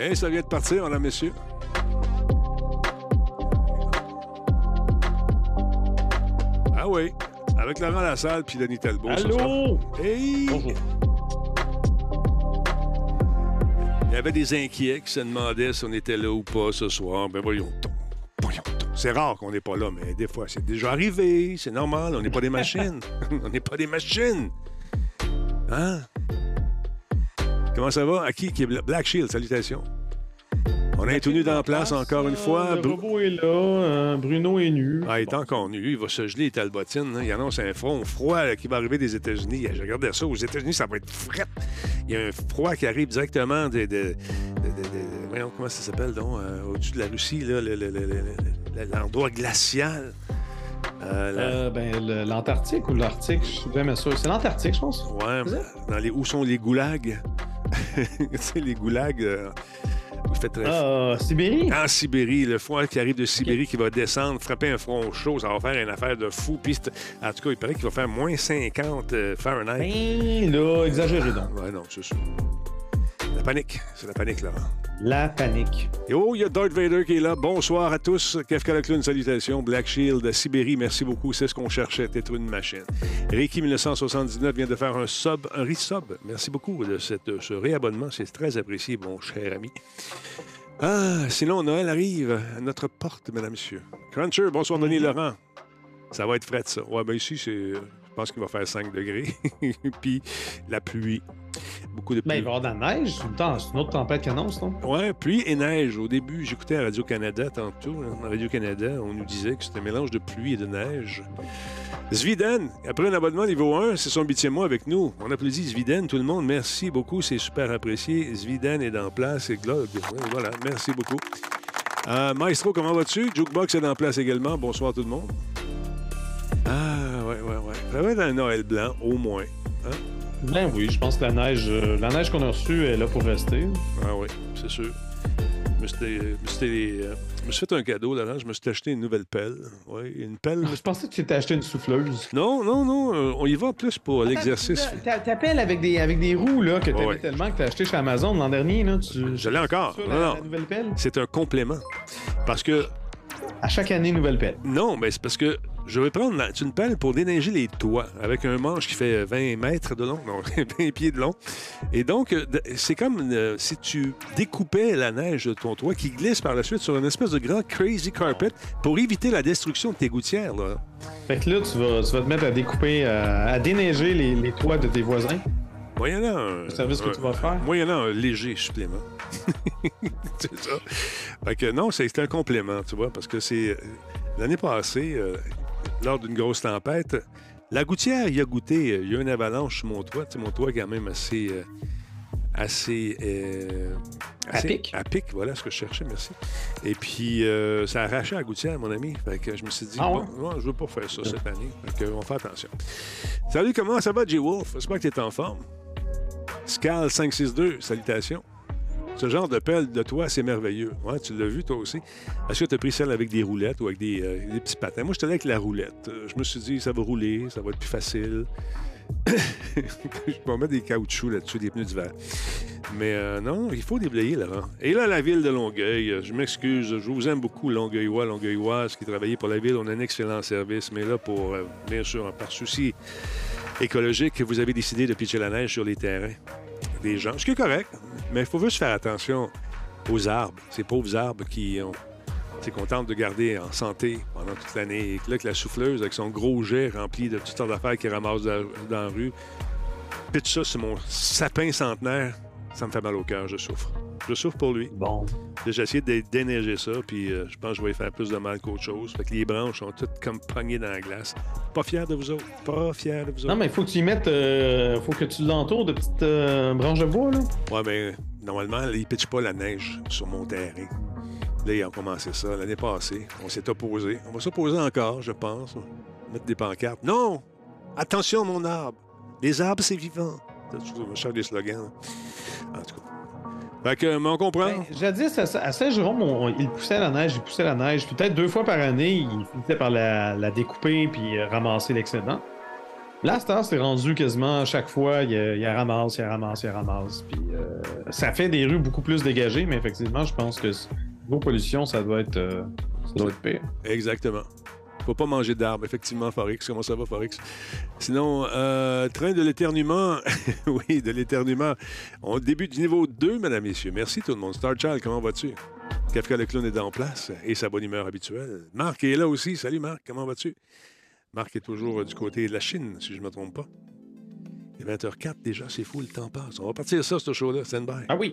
Eh, ça vient de partir, madame, messieurs. Ah oui, avec Laurent Lassalle puis Denis Talbot. Allô? Hey! Bonjour. Il y avait des inquiets qui se demandaient si on était là ou pas ce soir. Ben voyons donc. Voyons donc. C'est rare qu'on n'est pas là, mais des fois, c'est déjà arrivé. C'est normal. On n'est pas des machines. on n'est pas des machines. Hein? Comment ça va? À qui? qui est Bla- Black Shield, salutations. On est tout nu dans la place encore une fois. Le robot est là. euh, Bruno est nu. Ah, il est encore nu. Il va se geler, les talbotines. hein. Il annonce un front froid là, qui va arriver des États-Unis. Je regardais ça. Aux États-Unis, ça va être fret. Il y a un froid qui arrive directement de. de- de- de- de- voyons, comment ça s'appelle, donc, euh, au-dessus de la Russie, là, le- le- le- le- le- l'endroit glacial. Euh, la- Euh, ben, l'Antarctique ou l'Arctique, je suis jamais sûr. C'est l'Antarctique, je pense. Ouais, dans les, où sont les goulags? tu sais, les goulags. euh, il fait très Ah, Sibérie? En Sibérie, le froid qui arrive de Sibérie qui va descendre, frapper un front chaud, ça va faire une affaire de fou. Puis, c'est- en tout cas, il paraît qu'il va faire moins 50 euh, Fahrenheit. Ben, là, exagéré donc. Ouais, non, c'est sûr. La panique, c'est la panique, là. La panique. Et oh, il y a Darth Vader qui est là. Bonsoir à tous. Kefka le clown, salutations. Black Shield, Sibérie, merci beaucoup. C'est ce qu'on cherchait, être une machine. Reiki 1979 vient de faire un sub, un resub. Merci beaucoup de cette, ce réabonnement. C'est très apprécié, mon cher ami. Ah, sinon, Noël arrive à notre porte, mesdames, messieurs. Cruncher, bonsoir, Denis Laurent. Ça va être frais, ça. Ouais, ben ici, c'est. Je pense qu'il va faire 5 degrés. Puis la pluie. Beaucoup de pluie. Ben, il va y avoir de la neige. C'est une autre tempête qui annonce, non? Ouais, pluie et neige. Au début, j'écoutais à Radio-Canada tantôt. hein. À Radio-Canada, on nous disait que c'était un mélange de pluie et de neige. Zviden, après un abonnement niveau 1, c'est son huitième mois avec nous. On applaudit Zviden, tout le monde. Merci beaucoup, c'est super apprécié. Zviden est en place et. Ouais, voilà, merci beaucoup. Euh, Maestro, comment vas-tu? Jukebox est en place également. Bonsoir tout le monde. Ah, ouais, ouais, ouais. Ça va être un Noël blanc, au moins. Hein? Ben oui, je pense que la neige, euh, la neige qu'on a reçue est là pour rester. Ah oui, c'est sûr. Je me suis, euh, je me suis, euh, je me suis fait un cadeau, Laurent. Je me suis acheté une nouvelle pelle. Oui, une pelle. Je pensais que tu t'étais acheté une souffleuse. Non, non, non. euh, on y va plus pour l'exercice. T'a- T'appelles avec des, avec des roues là, que t'aimais Ouais. tellement que t'as acheté chez Amazon l'an dernier. Là, tu... Je l'ai encore. Ça, Non, la, non. la nouvelle pelle? C'est un complément. Parce que, À chaque année, nouvelle pelle. non, mais c'est parce que je vais prendre une pelle pour déneiger les toits avec un manche qui fait 20 mètres de long, non, 20 pieds de long. Et donc, euh, c'est comme euh, si tu découpais la neige de ton toit qui glisse par la suite sur une espèce de grand crazy carpet pour éviter la destruction de tes gouttières. Là. Fait que là, tu vas, tu vas te mettre à découper, euh, à déneiger les, les toits de tes voisins. Moyennant un, Le service que tu vas faire. moyennant un léger supplément. c'est ça. Fait que non, c'est un complément, tu vois, parce que c'est. L'année passée, euh, lors d'une grosse tempête, la gouttière y a goûté. euh, Il y a eu une avalanche sur mon toit. Tu sais, mon toit est quand même assez. euh, assez. euh, À assez- pic. À pic, voilà ce que je cherchais, merci. Et puis, euh, ça a arraché la gouttière, mon ami. Fait que je me suis dit, Ah ouais? bon, non, je veux pas faire ça cette année. Fait que on fait attention. Salut, comment ça va, J-Wolf? J'espère que tu es en forme. Scal562, salutations. Ce genre de pelle de toi, c'est merveilleux. Ouais, tu l'as vu, toi aussi. Est-ce que tu as pris celle avec des roulettes ou avec des, euh, petits patins? Moi, je allé avec la roulette. Euh, Je me suis dit, ça va rouler, ça va être plus facile. je vais mettre des caoutchoucs là-dessus, des pneus d'hiver. Mais euh, non, il faut déblayer, Laurent. Et là, la ville de Longueuil, je m'excuse, je vous aime beaucoup, Longueuillois, Longueuilloises qui travaillent pour la ville. On a un excellent service, mais là, pour, bien sûr, par souci écologique, vous avez décidé de pitcher la neige sur les terrains des gens. Ce qui est correct, mais il faut juste faire attention aux arbres, ces pauvres arbres qui ont. Qu'on de garder en santé pendant toute l'année. Et là, que la souffleuse, avec son gros jet rempli de toutes sortes d'affaires qu'il ramasse dans, dans la rue, pitch ça sur mon sapin centenaire, ça me fait mal au cœur, je souffre. Je souffre pour lui. Bon. J'ai essayé de déneiger ça, puis euh, je pense que je vais y faire plus de mal qu'autre chose. Fait que les branches sont toutes comme pognées dans la glace. Pas fier de vous autres. Pas fier de vous autres. Non, mais il faut que tu y mettes. euh, faut que tu l'entoures de petites euh, branches de bois, là. Ouais, mais normalement, ils ne pitchent pas la neige sur mon terrain. Là, ils ont commencé ça l'année passée. On s'est opposé. On va s'opposer encore, je pense. Mettre des pancartes. Non! Attention, mon arbre! Les arbres, c'est vivant. Je des slogans. là. En tout cas. Fait que, mais on comprend. Ben, jadis, à, Saint-Jérôme, on- il poussait la neige, il poussait la neige. Peut-être deux fois par année, il finissait par la, la découper puis euh, ramasser l'excédent. Là, c'est rendu quasiment à chaque fois, il y, a, il ramasse, il y a ramasse, il y a ramasse. Puis euh, ça fait des rues beaucoup plus dégagées, mais effectivement, je pense que niveau pollution, ça doit être, euh, ça doit être pire. Exactement. Faut pas manger d'arbres, effectivement, Forex. Comment ça va, Forex? Sinon, euh, train de l'éternuement. oui, de l'éternuement. On débute du niveau 2, mesdames, messieurs. Merci tout le monde. Star Child, comment vas-tu? Kafka le clown est en place et sa bonne humeur habituelle. Marc est là aussi. Salut, Marc. Comment vas-tu? Marc est toujours du côté de la Chine, si je ne me trompe pas. Il est 20h04 déjà, c'est fou, le temps passe. On va partir ça, ce show-là. Stand by. Ah oui.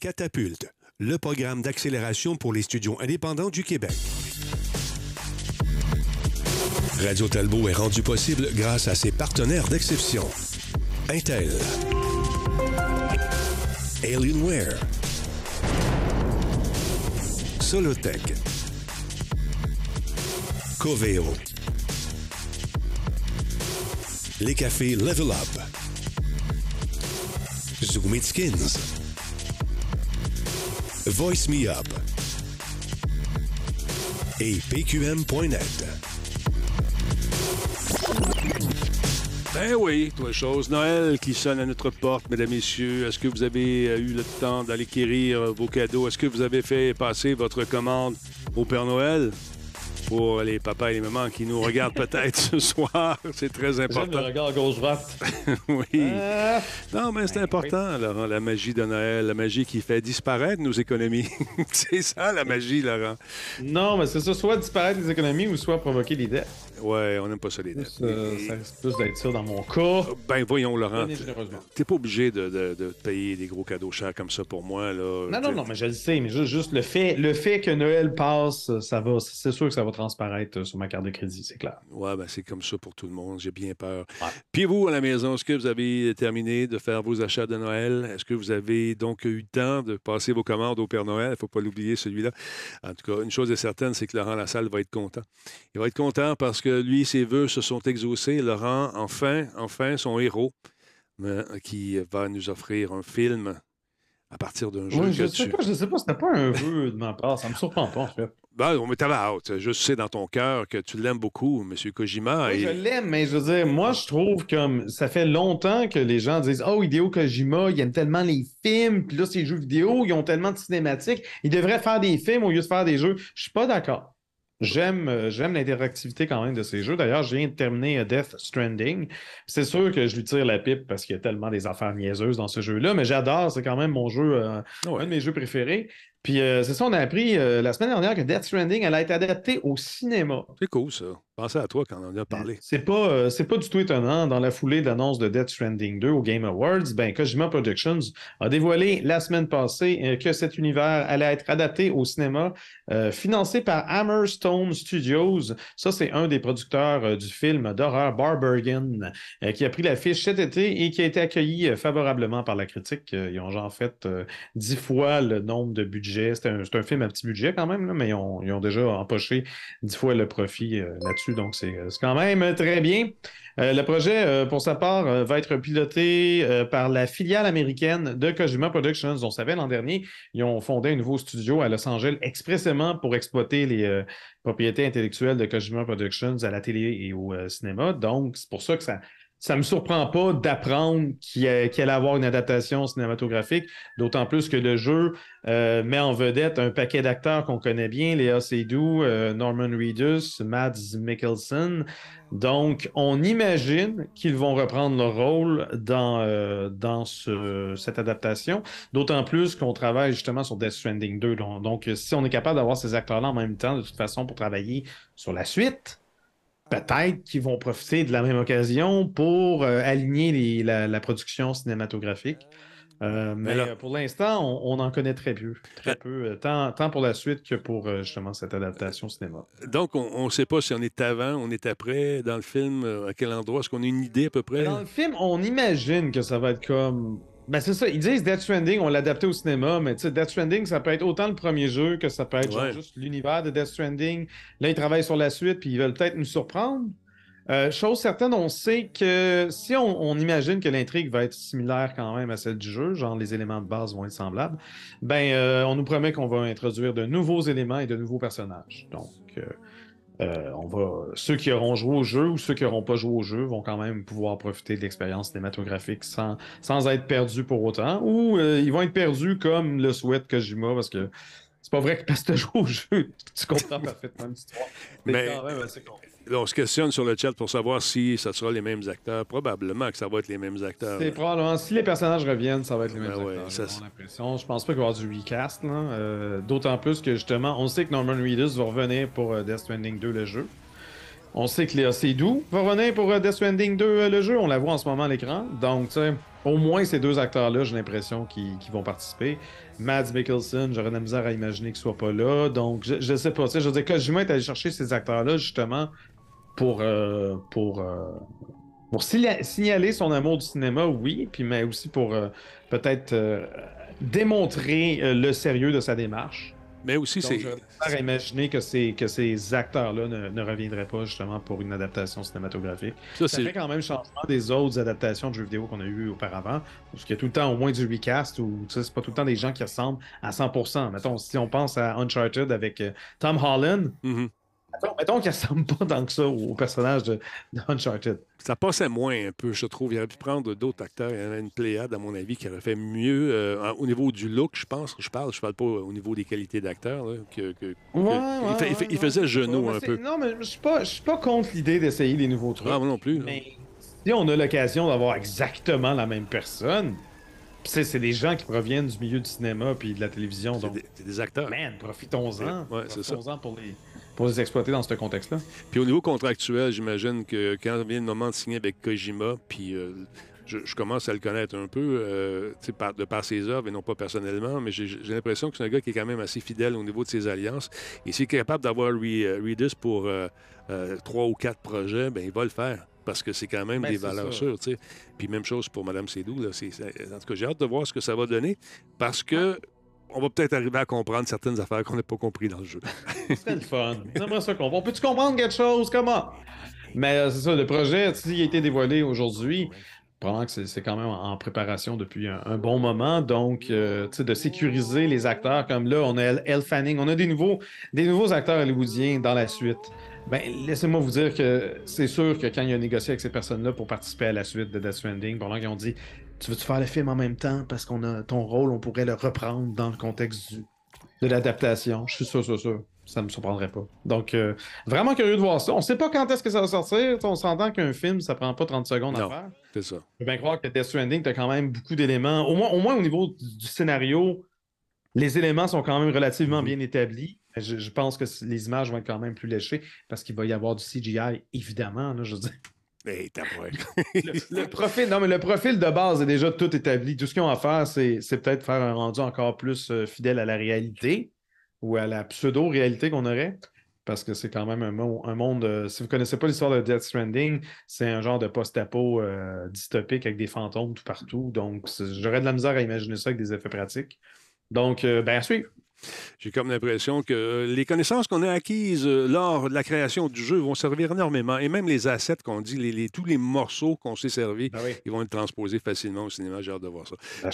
Catapulte, le programme d'accélération pour les studios indépendants du Québec. Radio Talbot est rendu possible grâce à ses partenaires d'exception. Intel. Alienware. Solotech. Coveo. Les cafés Level Up. Zoom It Skins. Voice Me Up et PQM.net. Ben oui, trois choses. Noël qui sonne à notre porte, mesdames, messieurs. Est-ce que vous avez eu le temps d'aller quérir vos cadeaux? Est-ce que vous avez fait passer votre commande au Père Noël? Pour les papas et les mamans qui nous regardent peut-être ce soir. C'est très important. Le regard gauche-droite. oui. Euh... Non, mais c'est ben, important. Laurent, la magie de Noël, la magie qui fait disparaître nos économies. c'est ça, la magie, Laurent. Non, mais c'est ça, soit disparaître les économies ou soit provoquer des dettes. Ouais, on n'aime pas ça, les dettes. Euh, ça risque plus d'être ça dans mon cas. Ben, voyons, Laurent. T'es pas obligé de, de, de, payer des gros cadeaux chers comme ça pour moi, là. Non, non, non, mais je le sais, mais juste, juste le, fait, le fait que Noël passe, ça va, c'est sûr que ça va transparaître sur ma carte de crédit, c'est clair. Ouais, ben c'est comme ça pour tout le monde. J'ai bien peur. Ouais. Puis vous, à la maison, est-ce que vous avez terminé de faire vos achats de Noël? Est-ce que vous avez donc eu le temps de passer vos commandes au Père Noël? Il ne faut pas l'oublier, celui-là. En tout cas, une chose est certaine, c'est que Laurent Lassalle va être content. Il va être content parce que lui, ses vœux se sont exaucés. Laurent, enfin, enfin, son héros, qui va nous offrir un film à partir d'un jeu oui, je que sais tu... pas, je sais pas, c'était pas un vœu de ma part, ça me surprend pas en fait. Ben, mais t'avais hâte. Je sais dans ton cœur que tu l'aimes beaucoup, M. Kojima. Oui, et... Je l'aime, mais je veux dire, moi, je trouve comme ça fait longtemps que les gens disent Oh, Hideo Kojima, il aime tellement les films, puis là, ces jeux vidéo, ils ont tellement de cinématiques, il devrait faire des films au lieu de faire des jeux. Je suis pas d'accord. J'aime, euh, j'aime l'interactivité quand même de ces jeux. D'ailleurs, je viens de terminer Death Stranding. C'est sûr que je lui tire la pipe parce qu'il y a tellement des affaires niaiseuses dans ce jeu-là, mais j'adore. C'est quand même mon jeu, euh, ouais. un de mes jeux préférés. Puis euh, c'est ça, on a appris euh, la semaine dernière que Death Stranding allait être adapté au cinéma. C'est cool, ça. Pensez à toi quand on en a parlé. C'est pas, euh, c'est pas du tout étonnant. Dans la foulée de l'annonce de Death Stranding 2 au Game Awards, ben, Kojima Productions a dévoilé la semaine passée que cet univers allait être adapté au cinéma, financé par Hammerstone Studios. Ça, c'est un des producteurs du film d'horreur Barbergen, qui a pris l'affiche cet été et qui a été accueilli favorablement par la critique. ils ont genre fait dix fois le nombre de budgets c'est un, film à petit budget quand même, mais ils ont, déjà empoché dix fois le profit euh, là-dessus, donc c'est quand même très bien. Euh, le projet, euh, pour sa part, euh, va être piloté par la filiale américaine de Kojima Productions. On savait l'an dernier, ils ont fondé un nouveau studio à Los Angeles expressément pour exploiter les propriétés intellectuelles de Kojima Productions à la télé et au cinéma. Donc, c'est pour ça que ça, ça ne me surprend pas d'apprendre qu'il qu allait avoir une adaptation cinématographique, d'autant plus que le jeu euh, met en vedette un paquet d'acteurs qu'on connaît bien, Léa Seydoux, euh, Norman Reedus, Mads Mikkelsen. Donc, on imagine qu'ils vont reprendre leur rôle dans, euh, dans ce, cette adaptation, d'autant plus qu'on travaille justement sur Death Stranding 2. Donc, donc si on est capable d'avoir ces acteurs-là en même temps, de toute façon, pour travailler sur la suite, peut-être qu'ils vont profiter de la même occasion pour euh, aligner la, production cinématographique. Euh, mais pour l'instant, on, en connaît très peu, très peu tant, tant, pour la suite que pour justement cette adaptation cinéma. Donc, on ne sait pas si on est avant, on est après dans le film, à quel endroit, est-ce qu'on a une idée à peu près? Dans le film, on imagine que ça va être comme ben c'est ça, ils disent Death Stranding, on l'a adapté au cinéma, mais tu sais, Death Stranding, ça peut être autant le premier jeu que ça peut être juste l'univers de Death Stranding. Là, ils travaillent sur la suite, puis ils veulent peut-être nous surprendre. Euh, chose certaine, on sait que si on, imagine que l'intrigue va être similaire quand même à celle du jeu, genre les éléments de base vont être semblables, ben euh, on nous promet qu'on va introduire de nouveaux éléments et de nouveaux personnages. Donc, euh, euh, on va, ceux qui auront joué au jeu ou ceux qui n'auront pas joué au jeu vont quand même pouvoir profiter de l'expérience cinématographique sans, sans être perdus pour autant. Ou euh, ils vont être perdus comme le souhaite Kojima parce que c'est pas vrai que parce que tu joues au jeu, tu comprends parfaitement l'histoire. Mais quand même assez on se questionne sur le chat pour savoir si ça sera les mêmes acteurs. Probablement que ça va être les mêmes acteurs. C'est probablement. Si les personnages reviennent, ça va être les mêmes ben acteurs. L'impression. Je pense pas qu'il va y avoir du recast. Euh, d'autant plus que justement, on sait que Norman Reedus va revenir pour euh, Death Stranding 2, le jeu. On sait que Léa Seydoux va revenir pour euh, Death Stranding 2, le jeu. On la voit en ce moment à l'écran. Donc, tu sais, au moins ces deux acteurs-là, j'ai l'impression qu'ils vont participer. Mads Mikkelsen, j'aurais de la misère à imaginer qu'il soit pas là. Donc, je, je sais pas. Je veux dire, Kojima est allé chercher ces acteurs-là justement pour, euh, pour, euh, pour signaler son amour du cinéma, oui, puis mais aussi pour euh, peut-être démontrer le sérieux de sa démarche. Mais aussi, c'est. à imaginer que ces, que ces acteurs-là ne, reviendraient pas justement pour une adaptation cinématographique. Ça, fait quand même changement des autres adaptations de jeux vidéo qu'on a eues auparavant. Parce qu'il y a tout le temps au moins du recast ou c'est pas tout le temps des gens qui ressemblent à 100%. Mettons, si on pense à Uncharted avec Tom Holland, mm-hmm. Mettons, qu'il ressemble pas tant que ça au personnage de, Uncharted. Ça passait moins un peu, je trouve. Il aurait pu prendre d'autres acteurs. Il y en a une pléiade, à mon avis, qui aurait fait mieux euh, au niveau du look, je pense. Je parle, je parle pas au niveau des qualités d'acteur. Que, il, faisait genou un peu. Non, mais je suis pas, suis pas contre l'idée d'essayer des nouveaux trucs. Ah, moi non plus. Mais si on a l'occasion d'avoir exactement la même personne, c'est des gens qui proviennent du milieu du cinéma puis de la télévision. C'est des, acteurs. Man, profitons-en. Ouais, profitons-en pour les, pour les exploiter dans ce contexte-là. Puis au niveau contractuel, j'imagine que quand vient le moment de signer avec Kojima, puis euh, je, commence à le connaître un peu euh, par, de par ses œuvres et non pas personnellement, mais j'ai l'impression que c'est un gars qui est quand même assez fidèle au niveau de ses alliances. Et s'il est capable d'avoir euh, Reedus pour trois ou quatre projets, ben il va le faire parce que c'est quand même ben, des valeurs sûres. Puis même chose pour Mme Sédou. Là, en tout cas, j'ai hâte de voir ce que ça va donner parce que on va peut-être arriver à comprendre certaines affaires qu'on n'a pas compris dans le jeu. c'est le fun. J'aimerais ça comprendre. Peut-tu comprendre quelque chose? Comment? Mais euh, c'est ça, le projet, s'il a été dévoilé aujourd'hui, probablement que c'est quand même en préparation depuis un, bon moment. Donc, euh, de sécuriser les acteurs comme là, on a Elle Fanning, on a des nouveaux, des nouveaux acteurs hollywoodiens dans la suite. Ben, laissez-moi vous dire que c'est sûr que quand il a négocié avec ces personnes-là pour participer à la suite de Death Stranding, pendant qu'ils ont dit tu veux-tu faire le film en même temps? Parce qu'on a ton rôle, on pourrait le reprendre dans le contexte de l'adaptation. Je suis sûr, sûr, sûr. Ça ne me surprendrait pas. Donc, euh, vraiment curieux de voir ça. On ne sait pas quand est-ce que ça va sortir. On s'entend qu'un film, ça prend pas 30 secondes à faire. C'est ça. Je peux bien croire que Death Stranding, tu as quand même beaucoup d'éléments. Au moins, au moins au niveau du scénario, les éléments sont quand même relativement mm-hmm. bien établis. Je, pense que les images vont être quand même plus léchées parce qu'il va y avoir du CGI, évidemment. je veux dire le, profil, non, mais le profil de base est déjà tout établi. Tout ce qu'ils ont à faire, c'est, peut-être faire un rendu encore plus euh, fidèle à la réalité ou à la pseudo-réalité qu'on aurait. Parce que c'est quand même un, monde. Euh, si vous ne connaissez pas l'histoire de Death Stranding, c'est un genre de post-apo euh, dystopique avec des fantômes tout partout. Donc, j'aurais de la misère à imaginer ça avec des effets pratiques. Donc, ben, à suivre. J'ai comme l'impression que les connaissances qu'on a acquises euh, lors de la création du jeu vont servir énormément. Et même les assets qu'on dit, les, tous les morceaux qu'on s'est servis, ah ils vont être transposés facilement au cinéma. J'ai hâte de voir ça. Ah,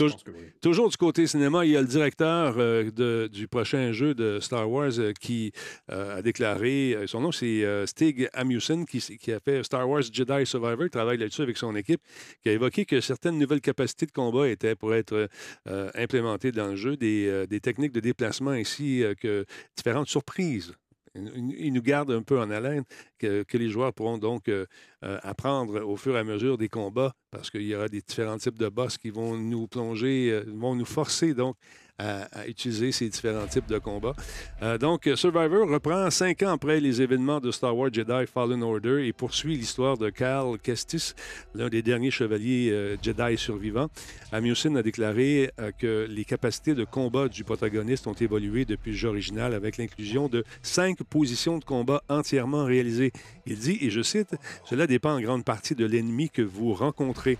toujours du côté cinéma, il y a le directeur euh, du prochain jeu de Star Wars euh, qui a déclaré, son nom c'est Stig Amusen, qui, qui, a fait Star Wars Jedi Survivor, il travaille là-dessus avec son équipe, qui a évoqué que certaines nouvelles capacités de combat étaient pour être implémentées dans le jeu, des, des techniques de déplacement euh, différentes surprises. Il nous garde un peu en haleine que, les joueurs pourront donc euh, euh, apprendre au fur et à mesure des combats parce qu'il y aura des différents types de boss qui vont nous plonger, vont nous forcer donc à, utiliser ces différents types de combats. Euh, donc, Survivor reprend cinq ans après les événements de Star Wars Jedi Fallen Order et poursuit l'histoire de Cal Kestis, l'un des derniers chevaliers euh, Jedi survivants. Amusin a déclaré euh, que les capacités de combat du protagoniste ont évolué depuis le jeu original avec l'inclusion de cinq positions de combat entièrement réalisées. Il dit, et je cite, Cela dépend en grande partie de l'ennemi que vous rencontrez.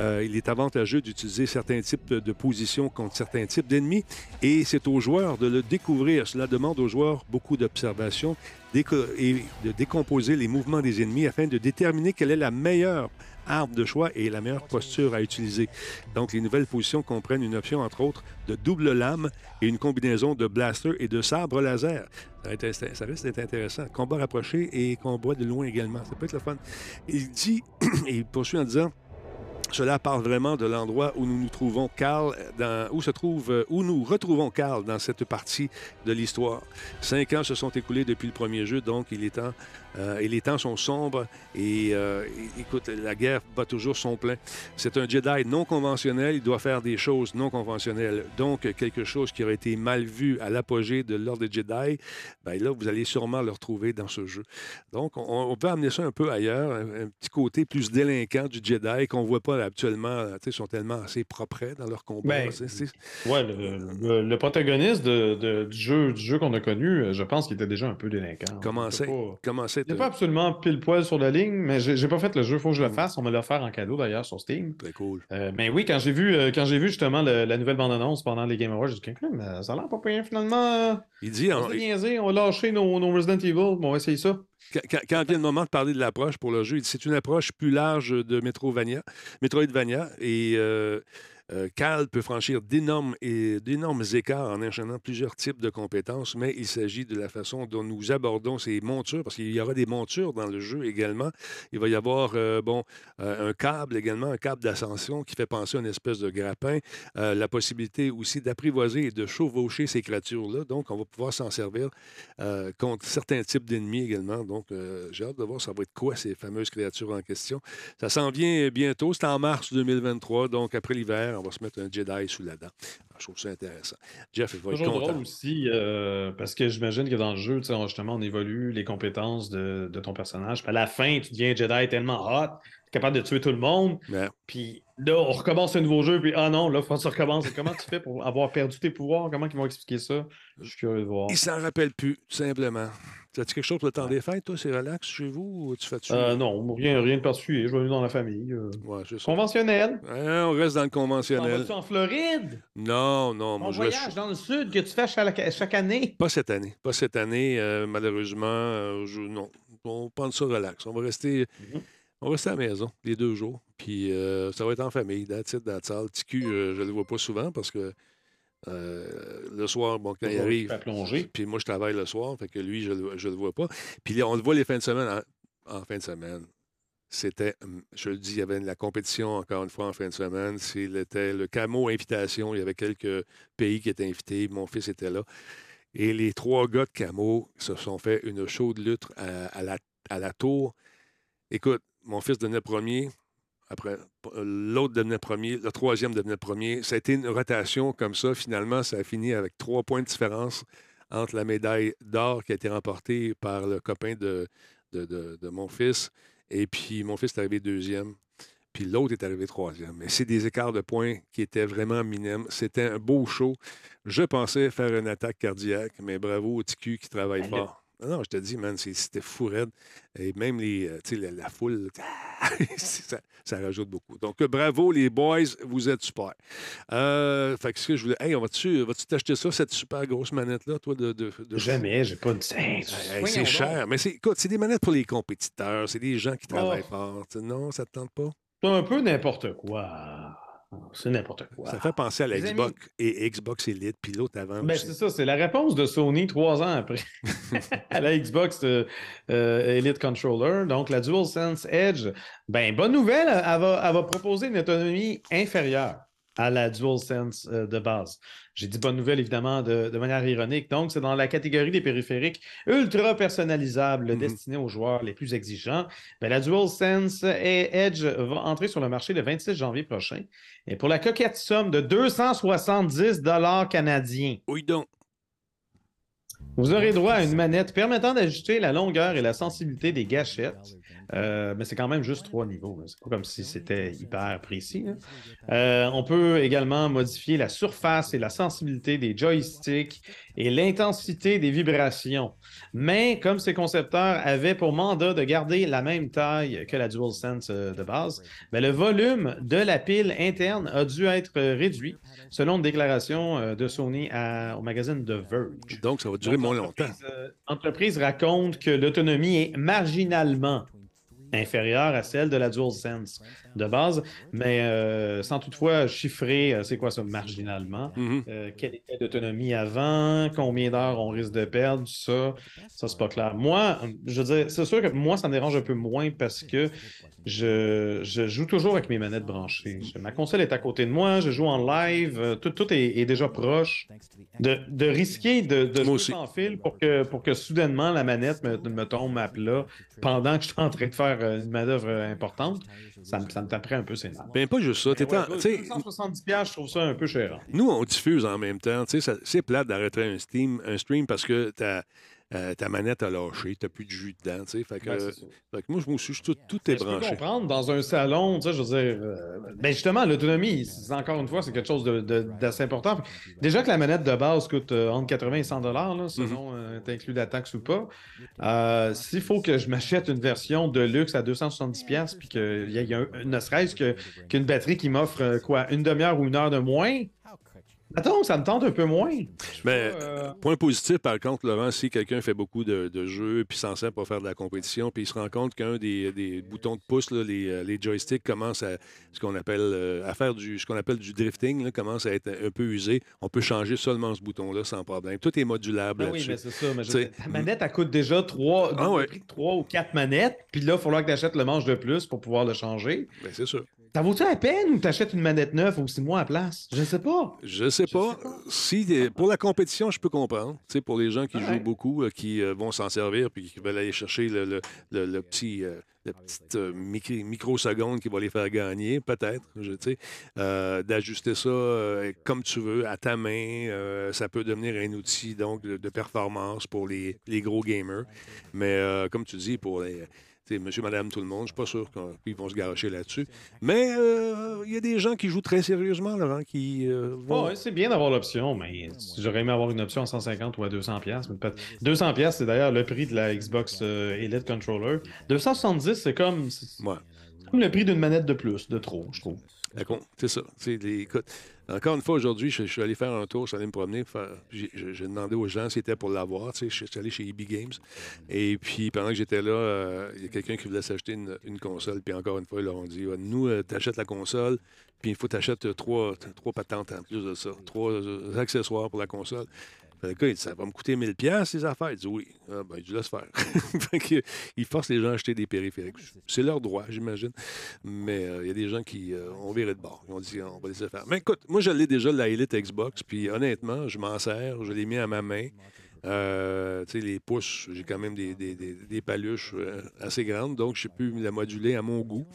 Euh, il est avantageux d'utiliser certains types de, positions contre certains types d'ennemis et c'est aux joueurs de le découvrir. Cela demande aux joueurs beaucoup d'observation et de décomposer les mouvements des ennemis afin de déterminer quelle est la meilleure arme de choix et la meilleure posture à utiliser. Donc, les nouvelles positions comprennent une option, entre autres, de double lame et une combinaison de blaster et de sabre laser. Ça risque d'être intéressant. Combat rapproché et combat de loin également. Ça peut être le fun. Il dit, et il poursuit en disant cela parle vraiment de l'endroit où nous nous trouvons, Carl, dans, où se trouve, euh, où nous retrouvons Carl dans cette partie de l'histoire. Cinq ans se sont écoulés depuis le premier jeu, donc il est temps euh, et les temps sont sombres et euh, écoute, la guerre bat toujours son plein. C'est un Jedi non conventionnel, il doit faire des choses non conventionnelles. Donc, quelque chose qui aurait été mal vu à l'apogée de l'ordre des Jedi, bien là, vous allez sûrement le retrouver dans ce jeu. Donc, on, peut amener ça un peu ailleurs, un, petit côté plus délinquant du Jedi qu'on ne voit pas habituellement. Ils sont tellement assez propres dans leur combat. Ben, ouais, le, protagoniste de, du jeu, du jeu qu'on a connu, je pense qu'il était déjà un peu délinquant. Comment c'est? C'est pas absolument pile poil sur la ligne, mais j'ai pas fait le jeu, il faut que je le fasse. On me l'a offert en cadeau d'ailleurs sur Steam. Très cool. Euh, mais oui, quand j'ai vu, euh, quand j'ai vu justement la nouvelle bande-annonce pendant les Game Awards, j'ai dit mais ça a l'air pas bien finalement. Il dit. On, on va lâcher nos, Resident Evil, on va essayer ça. Quand, vient le moment de parler de l'approche pour le jeu, il dit c'est une approche plus large de Metroidvania, Metroidvania et euh, Cal peut franchir d'énormes, d'énormes écarts en enchaînant plusieurs types de compétences, mais il s'agit de la façon dont nous abordons ces montures, parce qu'il y aura des montures dans le jeu également. Il va y avoir euh, bon, euh, un câble également, un câble d'ascension qui fait penser à une espèce de grappin, la possibilité aussi d'apprivoiser et de chevaucher ces créatures-là. Donc, on va pouvoir s'en servir contre certains types d'ennemis également. Donc, j'ai hâte de voir ça va être quoi ces fameuses créatures en question. Ça s'en vient bientôt, c'est en mars 2023, donc après l'hiver on va se mettre un Jedi sous la dent. je trouve ça intéressant. Jeff, il va être content. drôle aussi, euh, parce que j'imagine que dans le jeu, justement, on évolue les compétences de, ton personnage. Puis à la fin, tu deviens Jedi tellement hot, capable de tuer tout le monde. Puis là, on recommence un nouveau jeu, puis ah non, là, il faut que ça recommence. Comment tu fais pour avoir perdu tes pouvoirs? Comment ils vont expliquer ça? Je suis curieux de voir. Ils s'en rappellent plus, tout simplement. As-tu quelque chose pour le temps des fêtes, toi? C'est relax chez vous ou tu fais euh, Non, rien, rien de particulier. Je vais dans la famille. Euh. Ouais, conventionnel. on reste dans le conventionnel. Tu en Floride? Non, non. Moi, voyage dans le sud que tu fais chaque, année? Pas cette année. Pas cette année, euh, malheureusement. Euh, non. On pense ça relax. On va rester. Mm-hmm. On va rester à la maison les deux jours. Puis ça va être en famille. That's it, that's all. TQ, je ne le vois pas souvent parce que euh, le soir, bon, quand il arrive. Puis moi, je travaille le soir, fait que lui, je ne le vois pas. Puis on le voit les fins de semaine. En, fin de semaine, c'était, hum, je le dis, il y avait la compétition encore une fois en fin de semaine. C'était le camo invitation. Il y avait quelques pays qui étaient invités. Mon fils était là. Et les trois gars de camo se sont fait une chaude lutte à, la, à la tour. Écoute, mon fils donnait premier. Après, l'autre devenait premier, le troisième devenait premier. Ça a été une rotation comme ça. Finalement, ça a fini avec trois points de différence entre la médaille d'or qui a été remportée par le copain de, de, mon fils. Et puis, mon fils est arrivé deuxième. Puis l'autre est arrivé troisième. Mais c'est des écarts de points qui étaient vraiment minimes. C'était un beau show. Je pensais faire une attaque cardiaque, mais bravo au TQ qui travaille fort. Non, je te dis, man, c'était fou raide. Et même les, euh, la, la, foule, ça, ça, rajoute beaucoup. Donc, bravo, les boys, vous êtes super. Euh, fait que ce que je voulais. Hey, on va-tu vas t'acheter ça, cette super grosse manette-là, toi, de. de, de... Jamais, j'ai pas de. c'est cher. Mais écoute, c'est des manettes pour les compétiteurs. C'est des gens qui travaillent oh. fort. Non, ça te tente pas? C'est un peu n'importe quoi. C'est n'importe quoi. Ça fait penser à la Xbox et Xbox Elite, puis l'autre avant. Ben, c'est ça, c'est la réponse de Sony trois ans après à la Xbox euh, euh, Elite Controller. Donc, la DualSense Edge, ben, bonne nouvelle, elle va, elle va proposer une autonomie inférieure à la DualSense euh, de base. J'ai dit bonne nouvelle, évidemment, de, manière ironique. Donc, c'est dans la catégorie des périphériques ultra personnalisables mhm. destinés aux joueurs les plus exigeants. Ben, la DualSense et Edge va entrer sur le marché le 26 janvier prochain. Et pour la coquette somme de 270 canadiens. Oui, donc. Vous aurez droit à une manette permettant d'ajuster la longueur et la sensibilité des gâchettes. Euh, mais c'est quand même juste trois niveaux. C'est pas comme si c'était hyper précis. Euh, on peut également modifier la surface et la sensibilité des joysticks et l'intensité des vibrations. Mais comme ces concepteurs avaient pour mandat de garder la même taille que la DualSense euh, de base, ben, le volume de la pile interne a dû être réduit, selon une déclaration de Sony au magazine The Verge. Donc, ça va durer moins longtemps. L'entreprise raconte que l'autonomie est marginalement inférieure à celle de la DualSense de base, mais euh, sans toutefois chiffrer, euh, c'est quoi ça, marginalement, mm-hmm. euh, quelle était l'autonomie avant, combien d'heures on risque de perdre, ça, ça c'est pas clair. Moi, je veux dire, c'est sûr que moi, ça me dérange un peu moins parce que je, joue toujours avec mes manettes branchées. Ma console est à côté de moi, je joue en live, tout, est, déjà proche. De, risquer de, de jouer sans fil pour que, pour que soudainement la manette me, me tombe à plat pendant que je suis en train de faire une manœuvre importante, ça me, ça me taperait un peu c'est nerfs. Ben, pas juste ça. Ouais, 170 je trouve ça un peu cher. Nous, on diffuse en même temps. C'est plate d'arrêter un, un stream parce que tu euh, ta manette a lâché, tu n'as plus de jus dedans. Fait que, fait que moi, je me suis tout, tout est branché. Je peux comprendre, dans un salon, je veux dire, euh, ben justement, l'autonomie, encore une fois, c'est quelque chose d'assez important. Déjà que la manette de base coûte euh, entre 80 et 100 là, selon mm tu inclus la taxe ou pas. S'il faut que je m'achète une version de luxe à 270$, puis qu'il y ait ne serait-ce qu'une batterie qui m'offre quoi, une demi-heure ou une heure de moins, Attends, ça me tente un peu moins. Mais, euh, point positif, par contre, Laurent, si quelqu'un fait beaucoup de, jeux puis s'en sert pour faire de la compétition, puis il se rend compte qu'un des, boutons de pouce, euh, les, joysticks, commence à ce qu'on appelle euh, à faire du ce qu'on appelle du drifting, commence à être un peu usé. On peut changer seulement ce bouton-là sans problème. Tout est modulable. Ben oui, mais c'est ça. Mais ta manette, elle coûte déjà trois, ah, trois ou quatre manettes, puis là, il va falloir que tu achètes le manche de plus pour pouvoir le changer. Ben, c'est sûr. Ça vaut-tu la peine ou t'achètes une manette neuve ou six mois à place? Je sais pas. Je sais pas. Si, pour la compétition, je peux comprendre. sais, pour les gens qui jouent beaucoup, euh, qui euh, vont s'en servir puis qui veulent aller chercher le, petit. Euh, la petite microseconde qui va les faire gagner, peut-être, je sais, d'ajuster ça comme tu veux, à ta main. ça peut devenir un outil donc de, performance pour les, les, gros gamers. Mais comme tu dis, pour les, monsieur, madame, tout le monde. Je ne suis pas sûr qu'ils vont se garocher là-dessus. Mais euh, il y a des gens qui jouent très sérieusement, Laurent, qui euh, vont... c'est bien d'avoir l'option, mais j'aurais aimé avoir une option à 150 ou à 200 200 c'est d'ailleurs le prix de la Xbox euh, Elite Controller. 270, c'est comme... comme le prix d'une manette de plus, de trop, je trouve. C'est ça. écoute, encore une fois, aujourd'hui, je, suis allé faire un tour, je suis allé me promener. J'ai demandé aux gens si c'était pour l'avoir. Je suis allé chez EB Games. Et puis, pendant que j'étais là, euh, il y a quelqu'un qui voulait s'acheter une, console. Puis encore une fois, ils leur ont dit Nous, euh, t'achètes la console, puis il faut t'achètes trois, trois patentes en plus de ça, trois euh, accessoires pour la console. Il dit, ça va me coûter 1000 pièces ces affaires. Il dit oui. Ah, ben, il dit laisse faire. il force les gens à acheter des périphériques. C'est leur droit, j'imagine. Mais euh, il y a des gens qui euh, ont viré de bord. Ils ont dit on va laisser faire. Mais écoute, moi, je l'ai déjà la Elite Xbox. Puis honnêtement, je m'en sers. Je l'ai mis à ma main. Euh, tu sais, les pouces, j'ai quand même des, des, des, paluches euh, assez grandes, donc je peux la moduler à mon goût.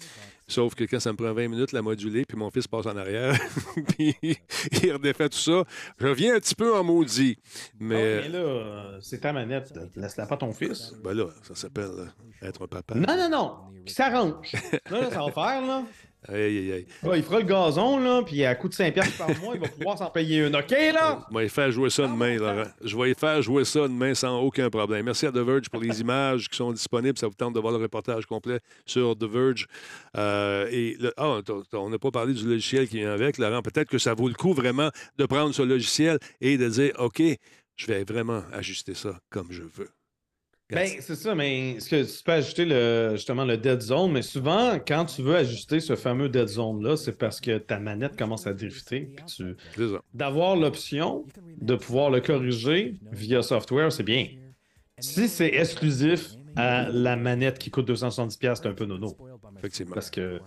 Sauf que quand ça me prend 20 minutes la moduler, puis mon fils passe en arrière, puis il redéfait tout ça, je viens un petit peu en maudit. Mais, mais là, c'est ta manette, laisse-la pas ton fils. Ben là, ça s'appelle être papa. Non, non, non, qui s'arrange. là, ça va faire, là. Aïe, aïe, aïe. il fera le gazon, là, puis à coût de 5 piastres par mois, il va pouvoir s'en payer une. OK, là? Je vais faire jouer ça demain, Laurent. Je vais faire jouer ça demain sans aucun problème. Merci à The Verge pour les images qui sont disponibles. Ça vous tente de voir le reportage complet sur The Verge. Euh, et ah, on n'a pas parlé du logiciel qui vient avec, Laurent. Peut-être que ça vaut le coup vraiment de prendre ce logiciel et de dire, OK, je vais vraiment ajuster ça comme je veux. Ben, c'est ça, mais ce que tu peux ajouter le, justement le dead zone, mais souvent, quand tu veux ajuster ce fameux dead zone-là, c'est parce que ta manette commence à drifter. Puis tu... D'avoir l'option de pouvoir le corriger via software, c'est bien. Si c'est exclusif à la manette qui coûte 270$, c'est un peu nono. Effectivement. Parce que,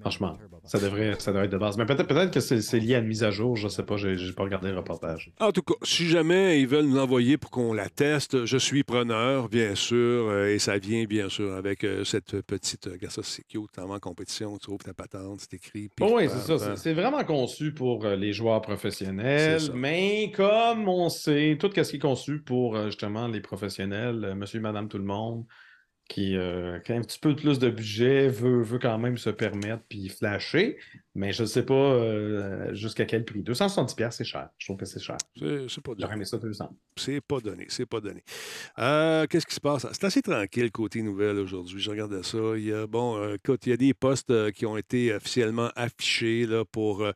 franchement, Ça devrait, ça devrait être de base. Mais peut-être peut que c'est lié à une mise à jour. Je ne sais pas, je n'ai pas regardé le reportage. En tout cas, si jamais ils veulent nous l'envoyer pour qu'on la teste, je suis preneur, bien sûr. Euh, et ça vient, bien sûr, avec euh, cette petite. Regarde ça, c'est cute. en compétition, tu trouves ta patente, c'est écrit. oui, c'est ça. C'est vraiment conçu pour les joueurs professionnels. Mais comme on sait, tout ce qui est conçu pour justement les professionnels, monsieur, madame, tout le monde, qui, euh, a un petit peu plus de budget, veut, veut quand même se permettre puis flasher. Mais je ne sais pas euh, jusqu'à quel prix. 270$, c'est cher. Je trouve que c'est cher. C'est pas donné. J'aurais ça 200. C'est pas donné. C'est pas donné. Euh, qu'est-ce qui se passe? C'est assez tranquille côté nouvelle aujourd'hui. Je regardais ça. Il y a, bon, euh, il y a des postes qui ont été officiellement affichés là, pour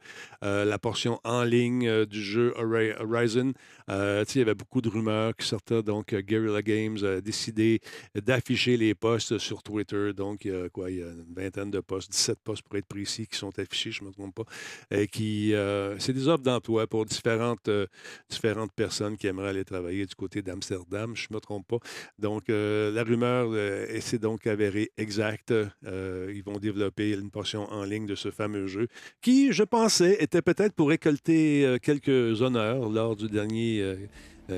la portion en ligne du jeu Horizon. il y avait beaucoup de rumeurs qui sortaient. Donc, Guerrilla Games a décidé d'afficher les postes sur Twitter. Donc, il y a quoi? Il y a une vingtaine de postes, 17 postes pour être précis, qui sont affichés je ne me trompe pas, et qui, euh, c'est des offres d'emploi pour différentes, euh, différentes personnes qui aimeraient aller travailler du côté d'Amsterdam, je ne me trompe pas. Donc, euh, la rumeur s'est donc avérée exacte. ils vont développer une portion en ligne de ce fameux jeu qui, je pensais, était peut-être pour récolter quelques honneurs lors du dernier euh,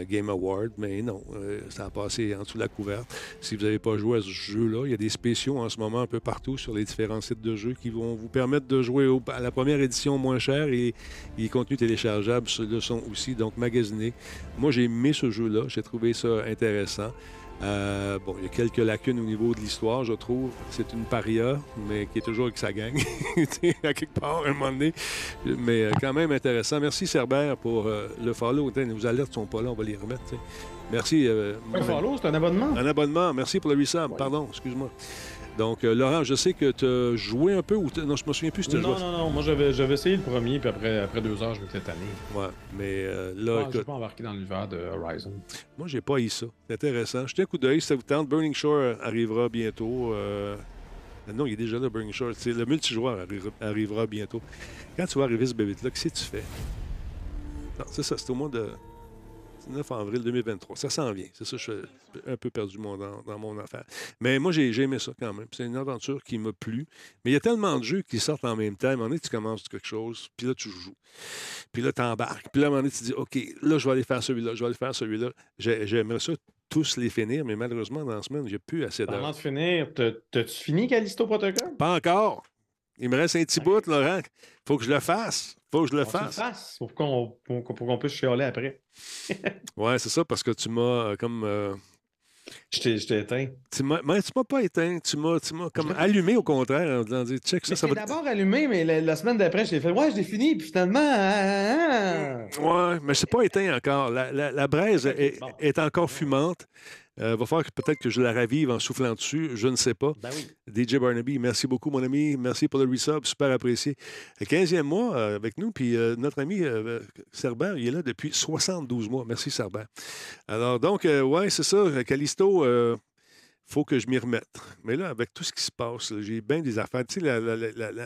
Game Award, mais non, euh, ça a passé en dessous de la couverte. Si vous n'avez pas joué à ce jeu-là, il y a des spéciaux en ce moment un peu partout sur les différents sites de jeux qui vont vous permettre de jouer à la première édition moins chère et les contenus téléchargeables le sont aussi, donc magasinés. Moi, j'ai aimé ce jeu-là, j'ai trouvé ça intéressant. Euh, bon, il y a quelques lacunes au niveau de l'histoire, je trouve. C'est une paria, mais qui est toujours avec sa gang, à quelque part, à un moment donné. Mais euh, quand même intéressant. Merci, Cerbère, pour euh, le follow. nos alertes ne sont pas là, on va les remettre. Merci. un follow, c'est un abonnement. Un abonnement. Merci pour le resub. Pardon, excuse-moi. Donc, euh, Laurent, je sais que tu as joué un peu ou non, je me souviens plus si tu as joué. Non, non, non. Moi, j'avais, essayé le premier, puis après, après deux heures, je m'étais tanné. Ouais, mais euh, là. Je ne pas embarqué dans l'univers de Horizon. Moi, j'ai pas eu ça. C'est intéressant. Jetez un coup d'œil si ça vous tente. Burning Shore arrivera bientôt. Euh, non, il est déjà là, Burning Shore. le multijoueur arrivera, bientôt. Quand tu vas arriver ce bébé-là, qu'est-ce que tu fais? Non, c'est ça, c'est au mois de 9 avril 2023. Ça s'en vient. C'est ça, je suis un peu perdu dans, mon affaire. Mais moi, j'ai aimé ça quand même. C'est une aventure qui m'a plu. Mais il y a tellement de jeux qui sortent en même temps. À un moment donné, tu commences quelque chose, puis là, tu joues. Puis là, tu embarques. Puis là, à un moment donné, tu dis, OK, là, je vais aller faire celui-là, je vais aller faire celui-là. J'aimerais ça tous les finir, mais malheureusement, dans la semaine, j'ai plus assez d'heures. Avant de finir, t'as-tu fini Callisto Protocol? Pas encore. Il me reste un petit bout, Laurent. Faut que je le fasse. Faut que je le fasse. pour qu'on pour, puisse chialer après. ouais, c'est ça, parce que tu m'as euh, comme. Euh, je t'ai éteint. Tu m'as pas éteint. Tu m'as comme allumé au contraire en disant check ça. ça va... d'abord allumé, mais la, semaine d'après, je t'ai fait Ouais, je l'ai fini, puis finalement. Hein, hein, hein. Ouais, mais c'est pas éteint encore. La, la, braise est, est, encore fumante. Euh, va falloir peut-être que je la ravive en soufflant dessus. Je ne sais pas. Ben DJ Barnaby, merci beaucoup, mon ami. Merci pour le resub. Super apprécié. 15e mois euh, avec nous. Puis euh, notre ami Cerber, il est là depuis 72 mois. Merci, Cerber. Alors, donc, ouais, c'est ça. Calisto, faut que je m'y remette. Mais là, avec tout ce qui se passe, j'ai bien des affaires. Tu sais,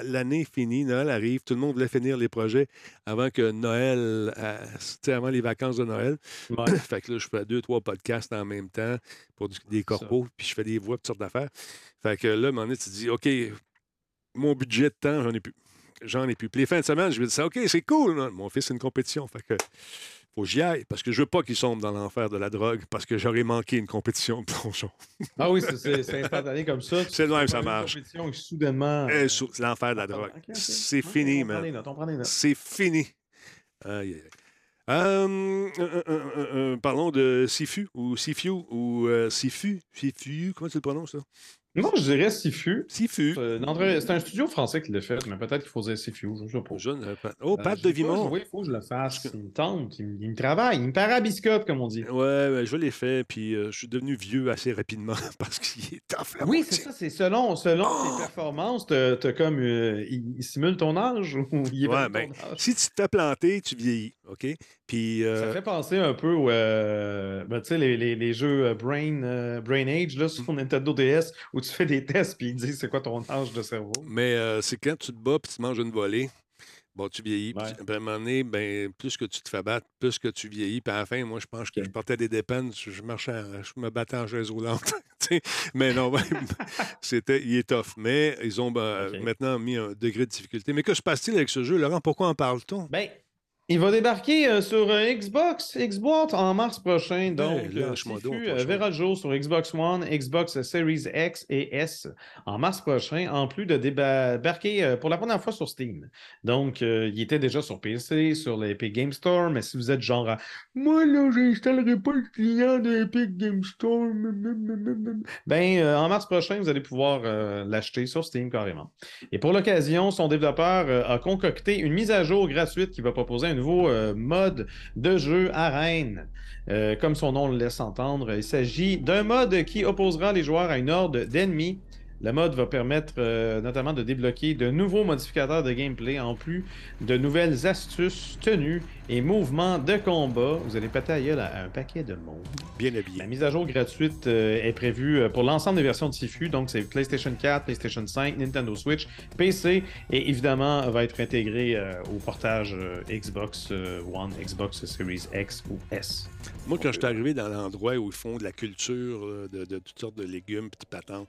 l'année est finie, Noël arrive, tout le monde voulait finir les projets avant que Noël, euh, tu sais, avant les vacances de Noël. fait que là, je fais deux, trois podcasts en même temps pour des corpos, puis je fais des voix, toutes sortes d'affaires. Fait que là, à un moment donné, tu te dis, OK, mon budget de temps, j'en ai plus. J'en ai plus. Puis les fins de semaine, je me dis, OK, c'est cool. Mon fils, c'est une compétition. Fait que faut que j'y aille parce que je veux pas qu'ils sombre dans l'enfer de la drogue parce que j'aurais manqué une compétition de plongeon. ah oui, c'est instantané comme ça. C'est le même, ça marche. compétition soudainement. Euh, c'est l'enfer de la drogue. C'est fini, man. C'est fini. Aïe, aïe. Euh, euh, parlons de Sifu ou Sifu ou Sifu. Sifu, comment tu le prononces, ça? Non, je dirais Sifu. Sifu. C'est un studio français qui l'a fait, mais peut-être qu'il faut dire Sifu. Je sais pas. Euh, oh, Pat de Vimont. Oui, il faut que je le fasse. Il me tente, il, me travaille, il me parabiscote, comme on dit. Ouais, je l'ai fait, puis euh, je suis devenu vieux assez rapidement parce qu'il est tough. Oui, c'est ça, c'est selon, selon tes oh! performances, t'as comme. Euh, il, simule ton âge ou il est ouais, ben, Si tu t'es planté, tu vieillis, OK? Puis, Ça fait penser un peu aux ben, tu sais, les, les, les, jeux Brain, Brain Age là, sur Nintendo DS où tu fais des tests puis ils disent c'est quoi ton âge de cerveau? Mais euh, c'est quand tu te bats puis tu manges une volée. Bon, tu vieillis. Puis, Ouais. à un moment donné, ben, plus que tu te fais battre, plus que tu vieillis. Puis à la fin, moi, je pense que je portais des dépenses, je marchais, en- je me battais en chaise roulante. mais non, c'était, il est tough. Mais ils ont ben, maintenant mis un degré de difficulté. Mais que se passe-t-il avec ce jeu, Laurent? Pourquoi en parle-t-on? Ben, il va débarquer euh, sur euh, Xbox, Xbox en mars prochain. Donc, chaud. verra le jour sur Xbox One, Xbox Series X et S en mars prochain, en plus de débarquer euh, pour la première fois sur Steam. Donc, euh, il était déjà sur PC, sur l'Epic Game Store, mais si vous êtes genre à, Moi, là, j'installerai pas le client de l'Epic Game Store. Ben, euh, en mars prochain, vous allez pouvoir euh, l'acheter sur Steam carrément. Et pour l'occasion, son développeur a concocté une mise à jour gratuite qui va proposer un nouveau euh, mode de jeu arène. Euh, comme son nom le laisse entendre, il s'agit d'un mode qui opposera les joueurs à une horde d'ennemis. Le mode va permettre euh, notamment de débloquer de nouveaux modificateurs de gameplay en plus de nouvelles astuces, tenues et mouvements de combat. Vous allez péter gueule à un paquet de monde. Bien habillé. La mise à jour gratuite euh, est prévue euh, pour l'ensemble des versions de Sifu, donc c'est PlayStation 4, PlayStation 5, Nintendo Switch, PC, et évidemment va être intégré euh, au portage Xbox One, Xbox Series X ou S. Moi, quand je suis arrivé dans l'endroit où ils font de la culture, de, de toutes sortes de légumes, petites patentes,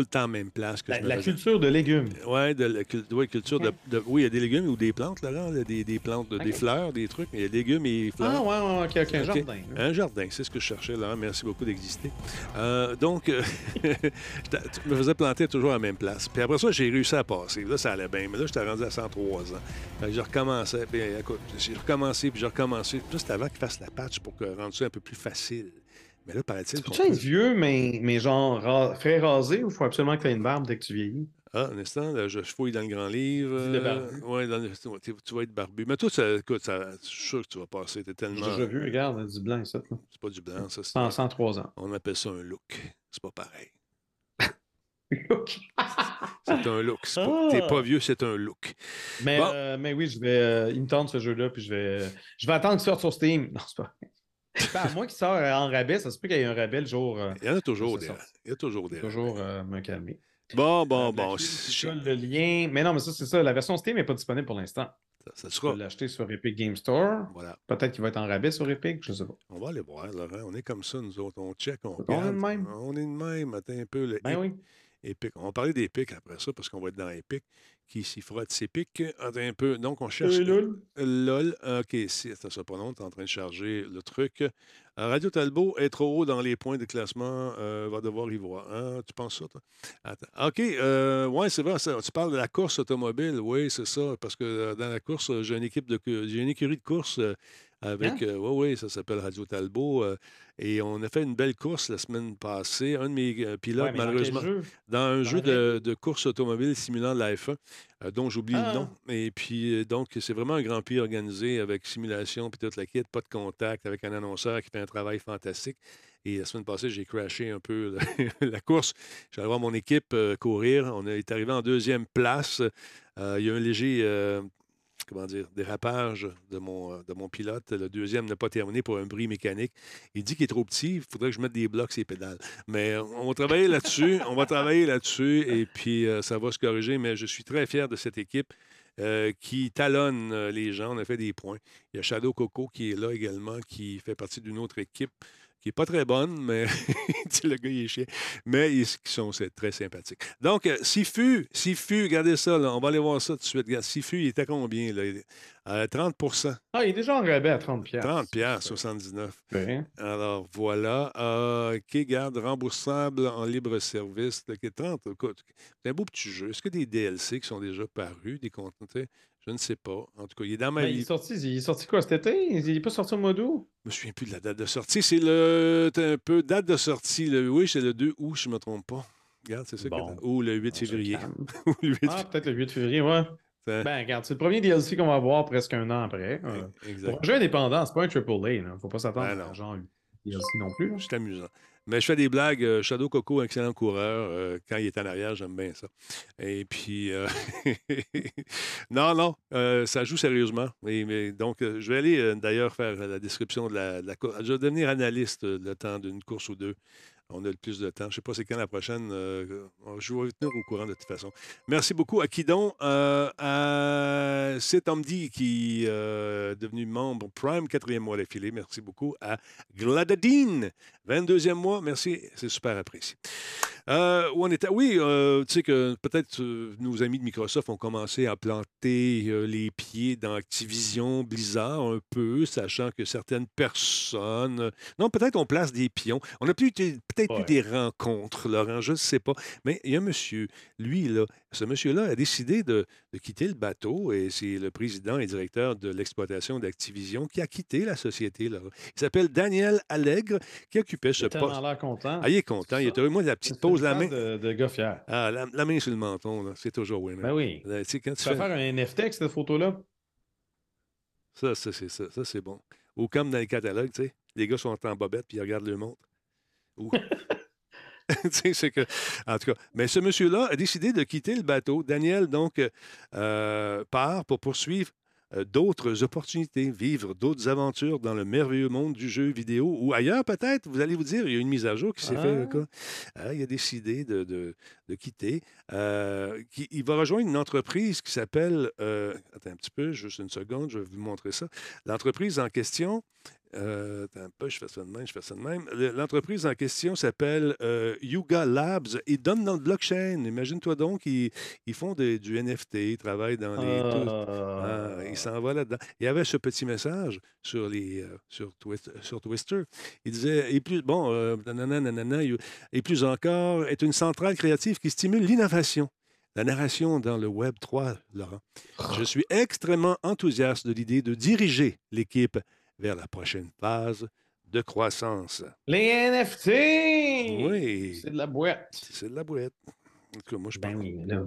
tout le temps même place que La, je culture de légumes. Ouais, de la cul- ouais, culture de, de- Oui, il y a des légumes ou des plantes, Laurent, là, des, des plantes, de- des fleurs, des trucs, mais il y a des légumes et fleurs. Ah ouais, ouais, ok, un jardin. Un jardin, c'est ce que je cherchais, Laurent. Merci beaucoup d'exister. Euh, donc, euh, je me faisais planter toujours à la même place. Puis après ça, j'ai réussi à passer. Là, ça allait bien. Mais là, j'étais rendu à 103 ans. Fait que je recommençais. Puis, écoute, j'ai recommencé, puis j'ai recommencé. C'était avant qu'ils fassent la patch pour que rendre ça un peu plus facile. Mais là, paraît-il qu'on Peux-tu être vieux, mais, mais genre ra- frais rasé, ou faut absolument que tu aies une barbe dès que tu vieillis? Ah, un instant, là, je fouille dans le grand livre. Euh, ouais, dans le- tu, tu vas être barbu. Mais toi, ça, écoute, ça, je suis sûr que tu vas passer. T'es J'ai tellement. déjà vu, regarde, du blanc, ça. là. C'est pas du blanc, ça. c'est- 100 103 ans. On appelle ça un look. C'est pas pareil. C'est un look. C'est pas- T'es Ah! pas vieux, c'est un look. Mais, Bon. euh, mais oui, je vais, euh, il me tente ce jeu-là, puis je vais, je vais attendre qu'il sorte sur Steam. Non, c'est pas vrai. Ben, à moins qu'il sorte euh, en rabais, ça se peut qu'il y ait un rabais le jour. euh, Il y en a toujours des. Il y a toujours des. toujours euh, me calmer. Bon, bon, bon. Je le lien. Mais non, mais ça, c'est ça. La version Steam n'est pas disponible pour l'instant. Ça, ça Tu sera. peux l'acheter sur Epic Game Store. Voilà. Peut-être qu'il va être en rabais sur Epic, je sais pas. On va aller voir, Laurent. On est comme ça, nous autres. On check, on On est de même? On est de même. Attends un peu. Le Ben oui. Epic. On va parler d'Epic après ça, parce qu'on va être dans Epic. Qui s'y frotte ses pics. Attends un peu. Donc, on cherche. Euh, lol. LOL. OK, si, attends, ça pas long, tu es en train de charger le truc. Euh, Radio Talbot est trop haut dans les points de classement, euh, va devoir y voir. Hein, tu penses ça, toi? Attends. OK, euh, ouais, c'est vrai, ça, tu parles de la course automobile. Oui, c'est ça, parce que dans la course, j'ai une équipe de j'ai une écurie de course avec. Hein? euh, oui, oui, ça s'appelle Radio Talbot. euh, et on a fait une belle course la semaine passée. Un de mes euh, pilotes, Ouais, dans malheureusement dans un Dans jeu de, de course automobile simulant la F1, euh, dont j'oublie Ah. le nom. Et puis, donc, c'est vraiment un Grand Prix organisé avec simulation puis toute la kit, pas de contact, avec un annonceur qui fait un travail fantastique. Et la semaine passée, j'ai crashé un peu la, course. J'allais voir mon équipe courir. On est arrivé en deuxième place. Il y a un léger. Comment dire, dérapage de mon, euh, de mon pilote. Le deuxième n'a pas terminé pour un bris mécanique. Il dit qu'il est trop petit, il faudrait que je mette des blocs sur les pédales. Mais euh, on va travailler là-dessus. on va travailler là-dessus et puis euh, ça va se corriger. Mais je suis très fier de cette équipe qui talonne les gens. On a fait des points. Il y a Shadow Coco qui est là également, qui fait partie d'une autre équipe qui n'est pas très bonne, mais le gars, il est chiant. Mais ils sont c'est très sympathiques. Donc, euh, Sifu, Sifu, regardez ça, là, on va aller voir ça tout de suite. Regarde, Sifu, il était à combien? Là? À 30 Ah, il est déjà en rabais à 30 30 piastres, 79. Ouais. Alors voilà. Euh, OK, garde remboursable en libre service. Le 30, écoute, c'est un beau petit jeu. Est-ce que des DLC qui sont déjà parus, des contenus? Je ne sais pas. En tout cas, il est dans ma Ben, il, vie. est sorti, il est sorti quoi cet été? Il n'est pas sorti au mois d'août? Je me souviens plus de la date de sortie. C'est le. un peu. Date de sortie. Le, oui, c'est le 2 août, je ne me trompe pas. Regarde, c'est ça Bon. que. Ou le 8 On se février. Ou le 8 Ah, peut-être le 8 février, ouais. Ben, regarde, c'est le premier DLC qu'on va avoir presque un an après. Euh, exact. Pour un jeu indépendant, c'est pas un AAA. Il ne faut pas s'attendre Ben non. à genre DLC non plus. C'est amusant. Mais je fais des blagues. euh, Shadow Coco, excellent coureur. euh, quand il est en arrière, j'aime bien ça. Et puis, euh, non, non, ça joue sérieusement. Donc, je vais aller d'ailleurs faire la description de la, course. Je vais devenir analyste le temps d'une course ou deux. On a le plus de temps. Je ne sais pas c'est quand la prochaine. Euh, je vais tenir au courant de toute façon. Merci beaucoup à Kidon, euh, à Amdi qui euh, est devenu membre Prime, quatrième mois d'affilée. Merci beaucoup à Gladadine, 22e mois. Merci, c'est super apprécié. Euh, où on était? Oui, euh, tu sais que peut-être euh, nos amis de Microsoft ont commencé à planter les pieds dans Activision, Blizzard un peu, sachant que certaines personnes. Non, peut-être on place des pions. On a peut-être eu des rencontres, Laurent, je ne sais pas. Mais il y a un monsieur, lui, là, ce monsieur-là a décidé de, quitter le bateau et c'est le président et directeur de l'exploitation d'Activision qui a quitté la société. Là. Il s'appelle Daniel Allègre qui occupait ce poste. Il est content. Ah, il est content. Il est heureux. Moi, la petite pause, la main. De, de. Ah, la, main sur le menton, c'est toujours winner. Ben oui. tu, vas faire un NFT avec cette photo-là? Ça, ça c'est ça. Ça, c'est bon. Ou comme dans les catalogues, tu sais, les gars sont en bobette puis ils regardent le montre. Ou... c'est que, en tout cas, mais ce monsieur-là a décidé de quitter le bateau. Daniel, donc, euh, part pour poursuivre euh, d'autres opportunités, vivre d'autres aventures dans le merveilleux monde du jeu vidéo ou ailleurs peut-être. Vous allez vous dire, il y a une mise à jour qui s'est faite. Ah. Ah, il a décidé de, de, quitter. Euh, il va rejoindre une entreprise qui s'appelle... attends un petit peu, juste une seconde, je vais vous montrer ça. L'entreprise en question euh, pas, je fais ça de même, je fais ça de même. L'entreprise en question s'appelle euh, Yuga Labs. Ils donnent dans le blockchain. Imagine-toi donc, ils, font du NFT, ils travaillent dans les. Ah, ils s'en vont là-dedans. Il y avait ce petit message sur, les, euh, sur, sur Twister. Il disait et plus, bon, et plus encore, est une centrale créative qui stimule l'innovation. La narration dans le Web 3, Laurent. Je suis extrêmement enthousiaste de l'idée de diriger l'équipe vers la prochaine phase de croissance. Les NFT! Oui. C'est de la boîte. C'est de la boîte. En tout cas, moi, je ben oui, là.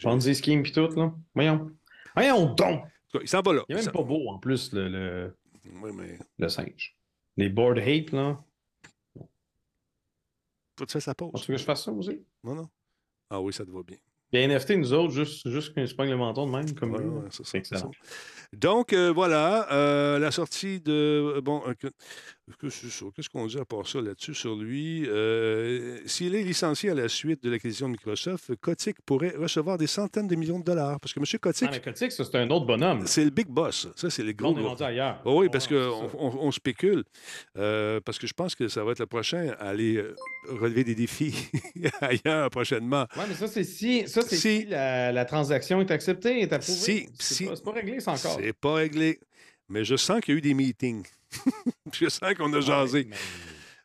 Ponzi scheme puis tout, là. Voyons. Voyons donc! Il s'en va là. Il est même pas beau, en plus, le, le, oui, mais... le singe. Les board hate, là. Faut que tu fasses sa pause. Tu veux que je fasse ça aussi? Non, non. Ah oui, ça te va bien. Les NFT, nous autres, juste, juste qu'on se le menton de même, comme ouais, c'est excellent. Donc, euh, voilà, euh, la sortie de. Bon, euh, Qu'est-ce qu'on dit à part ça là-dessus sur lui? Euh, s'il est licencié à la suite de l'acquisition de Microsoft, Kotick pourrait recevoir des centaines de millions de dollars. Parce que M. Kotick. Ah, mais Kotick, c'est un autre bonhomme. C'est le big boss. Ça, c'est le gros. On est ailleurs. Oh oui, parce qu'on on, spécule. Euh, parce que je pense que ça va être le prochain à aller euh, relever des défis ailleurs prochainement. Oui, mais ça, c'est si, ça, si, la, transaction est acceptée, est approuvée. Si, c'est pas, pas réglé, ça encore. C'est pas réglé. Mais je sens qu'il y a eu des meetings. je sens qu'on a jasé.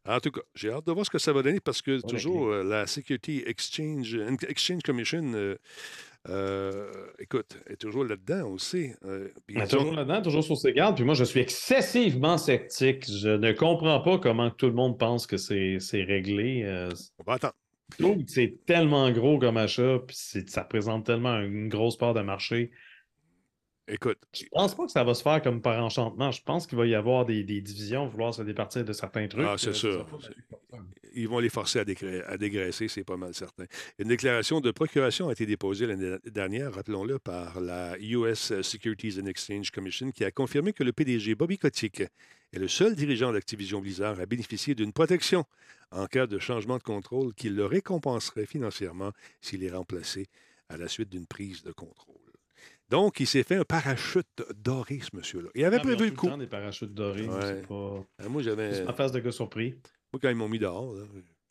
En tout cas, j'ai hâte de voir ce que ça va donner parce que toujours euh, la Security Exchange, Exchange Commission, euh, euh, écoute, est toujours là-dedans, elle est toujours là-dedans, toujours sur ses gardes. Puis moi, je suis excessivement sceptique. Je ne comprends pas comment tout le monde pense que c'est réglé. on va attendre. C'est tellement gros comme achat, puis ça représente tellement une grosse part de marché. Écoute. Je pense pas que ça va se faire comme par enchantement. Je pense qu'il va y avoir des, divisions, vouloir se départir de certains trucs. Ah, c'est euh, sûr. Ils vont les forcer à, dégraisser, c'est pas mal certain. Une déclaration de procuration a été déposée l'année dernière, rappelons-le, par la US Securities and Exchange Commission, qui a confirmé que le PDG Bobby Kotick est le seul dirigeant d'Activision Blizzard à bénéficier d'une protection en cas de changement de contrôle qui le récompenserait financièrement s'il est remplacé à la suite d'une prise de contrôle. Donc, il s'est fait un parachute doré, ce monsieur-là. Il avait ah, prévu le coup. des parachutes dorés, c'est pas. Ah, moi, j'avais. ma face de gars surpris. Moi, quand ils m'ont mis dehors,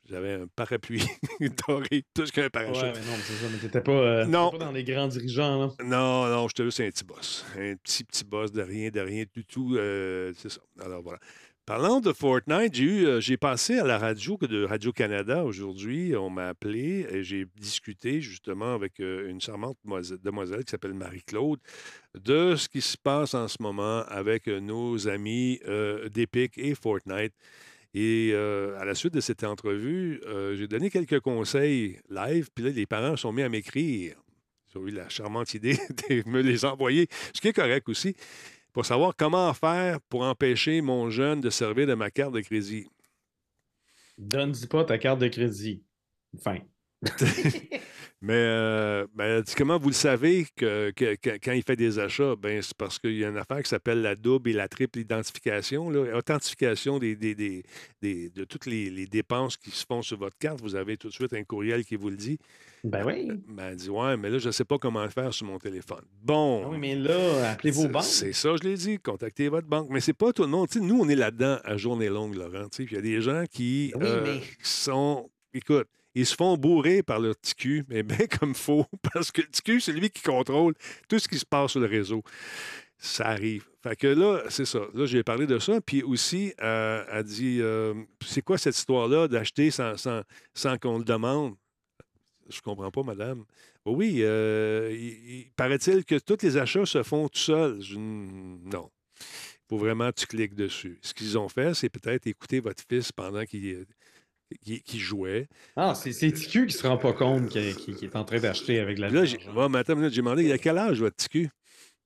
j'avais un parapluie doré, tout ce qu'un parachute. Ouais, mais non, mais c'est ça, mais t'étais pas, euh, pas dans les grands dirigeants, là. Non, non, je te c'est un petit boss. Un petit, petit boss de rien, de rien du tout. Euh, c'est ça. Alors, voilà. Parlant de Fortnite, euh, j'ai passé à la radio de Radio-Canada aujourd'hui. On m'a appelé et j'ai discuté justement avec euh, une charmante demoiselle qui s'appelle Marie-Claude de ce qui se passe en ce moment avec euh, nos amis d'Epic et Fortnite. Et à la suite de cette entrevue, j'ai donné quelques conseils live, puis là, les parents sont mis à m'écrire. Ils ont eu la charmante idée de me les envoyer, ce qui est correct aussi pour savoir comment faire pour empêcher mon jeune de servir de ma carte de crédit. Donne-y pas ta carte de crédit. Fin. Mais euh, ben, comment vous le savez que, que- que- quand il fait des achats? Ben, c'est parce qu'il y a une affaire qui s'appelle la double et la triple identification, là, authentification des, des- des- des- de toutes les, les dépenses qui se font sur votre carte. Vous avez tout de suite un courriel qui vous le dit. Ben oui. Ben, elle dit Ouais, mais là, je ne sais pas comment le faire sur mon téléphone. Bon. Ah oui, mais là, appelez vos banques. C'est ça, je l'ai dit. Contactez votre banque. Mais c'est pas tout le monde. Nous, on est là-dedans à journée longue, Laurent. Il y a des gens qui, Oui, euh, mais- sont. Écoute, ils se font bourrer par leur cul, mais bien comme faux. Parce que le cul, c'est lui qui contrôle tout ce qui se passe sur le réseau. Ça arrive. Fait que là, c'est ça. Là, j'ai parlé de ça. Puis aussi, euh, elle dit euh, c'est quoi cette histoire-là d'acheter sans, sans, sans qu'on le demande? Je comprends pas, madame. Oui, euh, il, il- paraît-il que tous les achats se font tout seuls. Non. Il faut vraiment que tu cliques dessus. Ce qu'ils ont fait, c'est peut-être écouter votre fils pendant qu'il qu'il jouait. Ah, c'est TQ qui se rend pas compte qu'il est en train d'acheter avec la là, j'ai ouais, minute, j'ai demandé, il a quel âge votre petit cul?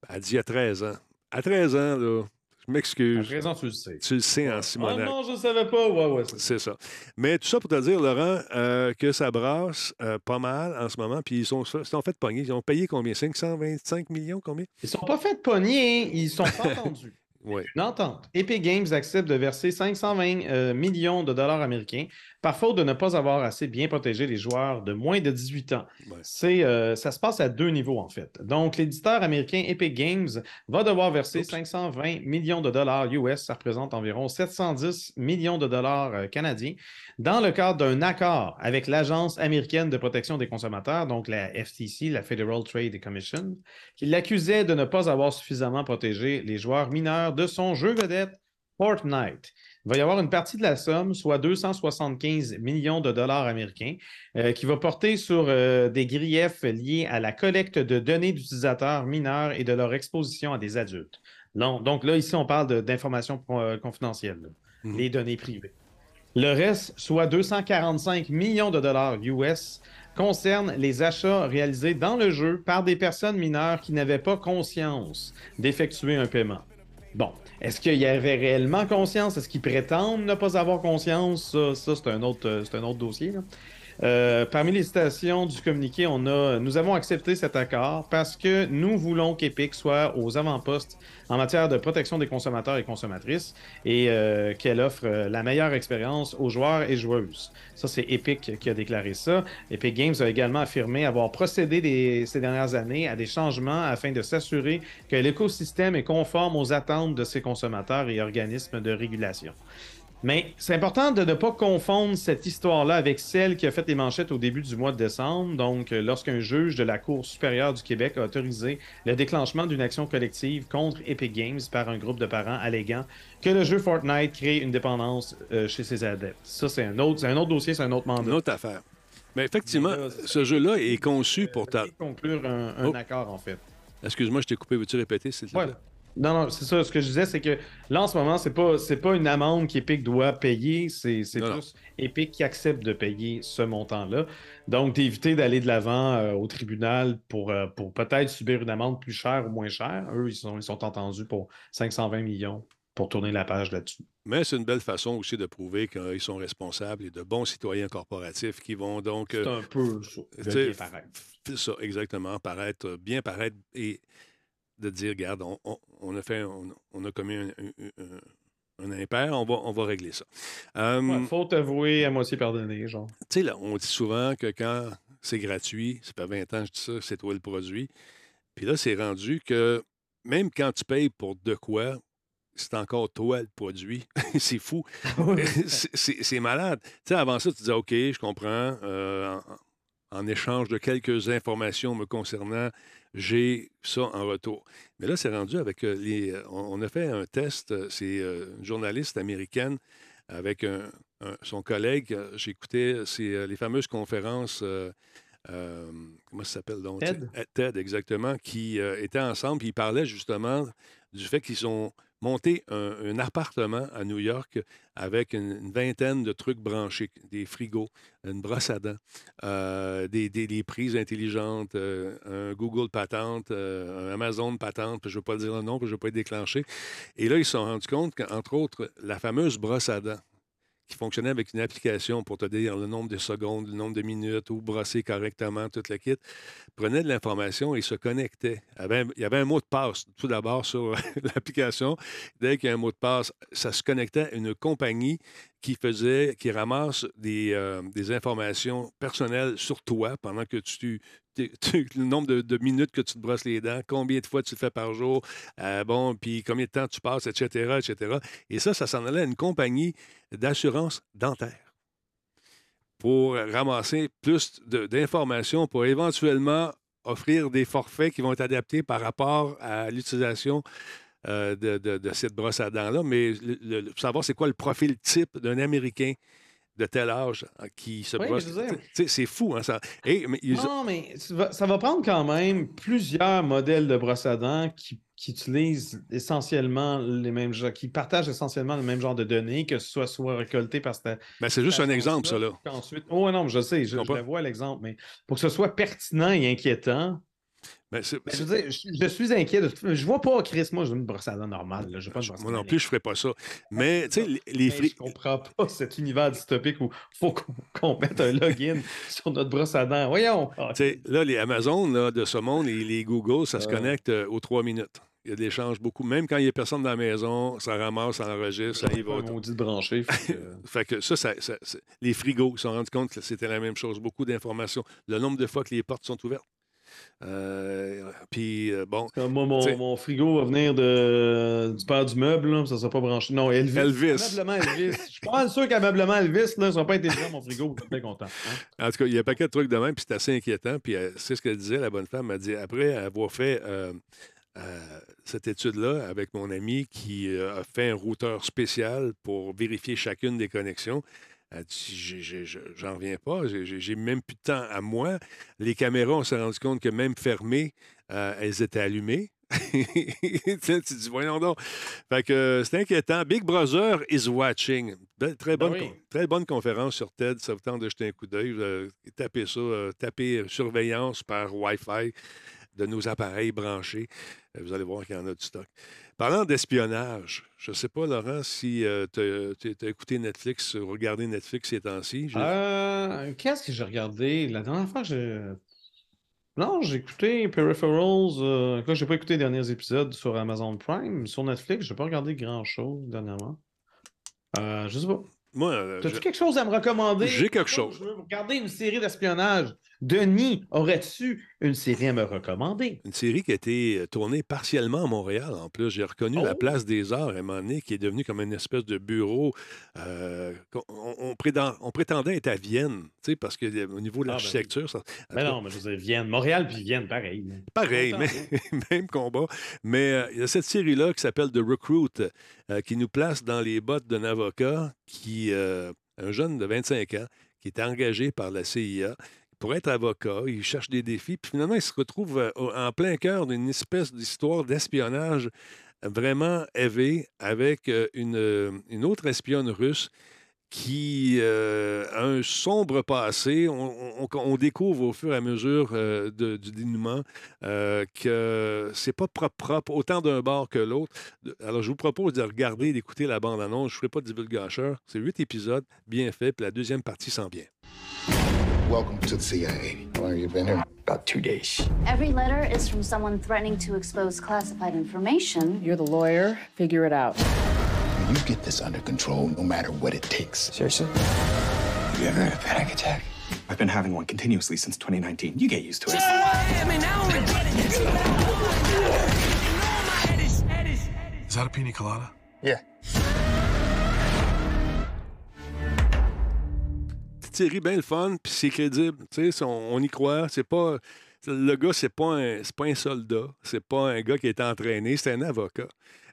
Elle dit, il a 13 ans. À 13 ans, là, je À m'excuse. présent, tu le sais. Tu le sais en Ah Simonac. non, je savais pas. Ouais, ouais, c'est ça. Mais tout ça pour te dire, Laurent, euh, que ça brasse euh, pas mal en ce moment. Puis ils sont, ils sont fait pogner. Ils ont payé combien? 525 millions? Combien? Ils sont pas fait pogner, ils sont pas entendus. Oui. Une entente. Epic Games accepte de verser 520 euh, millions de dollars américains par faute de ne pas avoir assez bien protégé les joueurs de moins de 18 ans. Ouais. C'est, euh, ça se passe à deux niveaux, en fait. Donc, l'éditeur américain Epic Games va devoir verser Oups. 520 millions de dollars US, ça représente environ 710 millions de dollars euh, canadiens, dans le cadre d'un accord avec l'Agence américaine de protection des consommateurs, donc la FTC, la Federal Trade Commission, qui l'accusait de ne pas avoir suffisamment protégé les joueurs mineurs de son jeu vedette Fortnite. Il va y avoir une partie de la somme, soit 275 millions de dollars américains, euh, qui va porter sur euh, des griefs liés à la collecte de données d'utilisateurs mineurs et de leur exposition à des adultes. Non, donc là, ici, on parle d'informations euh, confidentielles, là, Mhm. les données privées. Le reste, soit 245 millions de dollars US, concerne les achats réalisés dans le jeu par des personnes mineures qui n'avaient pas conscience d'effectuer un paiement. Bon, est-ce qu'il y avait réellement conscience? Est-ce qu'ils prétendent ne pas avoir conscience? Ça, c'est un, autre, euh, un autre dossier. Euh, parmi les citations du communiqué, on a Nous avons accepté cet accord parce que nous voulons qu'Epic soit aux avant-postes en matière de protection des consommateurs et consommatrices et euh, qu'elle offre euh, la meilleure expérience aux joueurs et joueuses. Ça, c'est Epic qui a déclaré ça. Epic Games a également affirmé avoir procédé ces dernières années à des changements afin de s'assurer que l'écosystème est conforme aux attentes de ses consommateurs et organismes de régulation. Mais c'est important de ne pas confondre cette histoire-là avec celle qui a fait les manchettes au début du mois de décembre, donc euh, lorsqu'un juge de la Cour supérieure du Québec a autorisé le déclenchement d'une action collective contre Epic Games par un groupe de parents alléguant que le jeu Fortnite crée une dépendance euh, chez ses adeptes. Ça, c'est un autre, c'est un autre dossier, c'est un autre mandat. Une autre affaire. Mais effectivement, là, ce jeu-là est conçu pour ta. Conclure un, un Oh. accord, en fait. Excuse-moi, je t'ai coupé. Veux-tu répéter, s'il te plaît? Non, non, c'est ça. Ce que je disais, c'est que là, en ce moment, c'est pas, c'est pas une amende qu'Epic doit payer. C'est, c'est Non, non. plus Epic qui accepte de payer ce montant-là. Donc, d'éviter d'aller de l'avant euh, au tribunal pour, euh, pour peut-être subir une amende plus chère ou moins chère. Eux, ils sont, ils sont entendus pour 520 millions pour tourner la page là-dessus. Mais c'est une belle façon aussi de prouver qu'ils sont responsables et de bons citoyens corporatifs qui vont donc. C'est euh, un peu ça. bien paraître. C'est ça, exactement. Paraître, bien paraître et de dire, regarde, on, on- on a fait, on, on a commis un, un- un- un impair, on va, on va régler ça. Euh, Ouais, faute avouée, à moitié pardonnée, genre. Tu sais, là, on dit souvent que quand c'est gratuit, ça fait 20 ans je dis ça, c'est toi le produit. Puis là, c'est rendu que même quand tu payes pour de quoi, c'est encore toi le produit. c'est fou. C'est- c'est c'est malade. Tu sais, avant ça, tu disais, OK, je comprends. euh, en, échange de quelques informations me concernant, j'ai ça en retour. Mais là, c'est rendu avec euh, les. euh, On, a fait un test, euh, c'est une journaliste américaine avec un- un- son collègue. J'écoutais c'est, les fameuses conférences. euh, euh, comment ça s'appelle donc? TED? TED, exactement, qui euh, étaient ensemble. Puis ils parlaient justement du fait qu'ils ont monté un, appartement à New York avec une, vingtaine de trucs branchés, des frigos, une brosse à dents, euh, des, prises intelligentes, euh, un Google patente, euh, un Amazon patente, je ne veux pas le dire le nom, je ne veux pas être déclenché. Et là, ils se sont rendus compte qu'entre autres, la fameuse brosse à dents, qui fonctionnait avec une application pour te dire le nombre de secondes, le nombre de minutes, ou brosser correctement toute la kit, prenait de l'information et se connectait. Il y avait un mot de passe, tout d'abord, sur l'application. Dès qu'il y a un mot de passe, ça se connectait à une compagnie qui faisait, qui ramasse des, euh, des informations personnelles sur toi pendant que tu, le nombre de, minutes que tu te brosses les dents, combien de fois tu le fais par jour, euh, bon, puis combien de temps tu passes, etc., etc. Et ça, ça s'en allait à une compagnie d'assurance dentaire pour ramasser plus d'informations pour éventuellement offrir des forfaits qui vont être adaptés par rapport à l'utilisation euh, de, cette brosse à dents-là. Mais savoir c'est quoi le profil type d'un Américain de tel âge hein, qui se brosse. C'est fou, hein, ça. Non, mais ça va prendre quand même plusieurs modèles de brosse à dents qui, utilisent essentiellement les mêmes qui partagent essentiellement le même genre de données, que ce soit soit récolté par cette. Ben, c'est juste un exemple, ça, là. Ensuite... Oh, non, je sais, je, je, je vois l'exemple, mais pour que ce soit pertinent et inquiétant, ben, je, suis inquiet. De... Je vois pas Chris, moi, je veux une brosse à dents normale. Je pas moi non plus, je ferais pas ça. Mais, tu sais, les, les Je comprends pas cet univers dystopique où il faut qu'on mette un login sur notre brosse à dents. Voyons. là, les Amazon là, de ce monde et les Google, ça se connecte euh, aux trois minutes. Il y a des échanges beaucoup. Même quand il n'y a personne dans la maison, ça ramasse, ça enregistre, ça y va. On dit de brancher. Fait que, ça, ça, les frigos se sont rendus compte que c'était la même chose. Beaucoup d'informations. Le nombre de fois que les portes sont ouvertes. Euh, puis, euh, bon. moi, mon, frigo va venir de, du père du meuble, là, ça ne sera pas branché. Non, Elvis. Elvis. Elvis. Je suis pas sûr Elvis, là, ça ne sera pas intelligent, mon frigo. Je suis très content. Hein. En tout cas, il y a un paquet de trucs de même, puis c'est assez inquiétant. Puis, euh, c'est ce qu'elle disait, la bonne femme. Elle dit après avoir fait. cette étude-là avec mon ami qui a fait un routeur spécial pour vérifier chacune des connexions. Elle dit J'en reviens pas, j'ai même plus de temps à moi. Les caméras, on s'est rendu compte que même fermées, euh, elles étaient allumées. tu dis, voyons donc. Fait que c'est inquiétant. Big Brother is watching. Très ben bonne, très bonne conférence sur TED. Ça vous tente de jeter un coup d'œil. tapez ça, euh, tapez surveillance par Wi-Fi de nos appareils branchés. Vous allez voir qu'il y en a du stock. Parlant d'espionnage, je ne sais pas, Laurent, si euh, tu as, écouté Netflix ou regardé Netflix ces temps-ci. Euh, qu'est-ce que j'ai regardé? La dernière fois, j'ai. Non, j'ai écouté Peripherals. Euh, je n'ai pas écouté les derniers épisodes sur Amazon Prime. Sur Netflix, je n'ai pas regardé grand-chose dernièrement. Euh, je sais pas. Moi, As-tu quelque chose à me recommander? J'ai quelque chose. Je veux regarder une série d'espionnage. Denis, aurais-tu une série à me recommander? Une série qui a été euh, tournée partiellement à Montréal, en plus. J'ai reconnu la oh! Place des Arts à un moment donné, qui est devenue comme une espèce de bureau. Euh, on, prétendait être à Vienne, parce que au niveau de ah, ben l'architecture... ça... Mais non, mais je veux dire, Vienne. Montréal puis Vienne, pareil. Pareil, mais, même combat. Mais euh, il y a cette série-là qui s'appelle The Recruit, qui nous place dans les bottes d'un avocat qui... un jeune de 25 ans qui est engagé par la CIA, pour être avocat, il cherche des défis, puis finalement, il se retrouve euh, en plein cœur d'une espèce d'histoire d'espionnage vraiment élevée avec euh, euh, une, autre espionne russe qui a un sombre passé. On, découvre au fur et à mesure du dénouement que c'est pas propre, propre autant d'un bord que l'autre. Alors, je vous propose de regarder, d'écouter la bande-annonce. Je ne ferai pas de divulgacheur. C'est huit épisodes, bien fait, puis la deuxième partie s'en vient. Welcome to the CIA. How long have you been here? About two days. Every letter is from someone threatening to expose classified information. You're the lawyer. Figure it out. You get this under control no matter what it takes. Seriously? Have you ever had a panic attack? I've been having one continuously since 2019. You get used to it. Is that a pina colada? Yeah. série bien le fun, puis c'est crédible. On, on y croit. C'est pas. Le gars, c'est pas un, pas un soldat. C'est pas un gars qui est entraîné. C'est un avocat.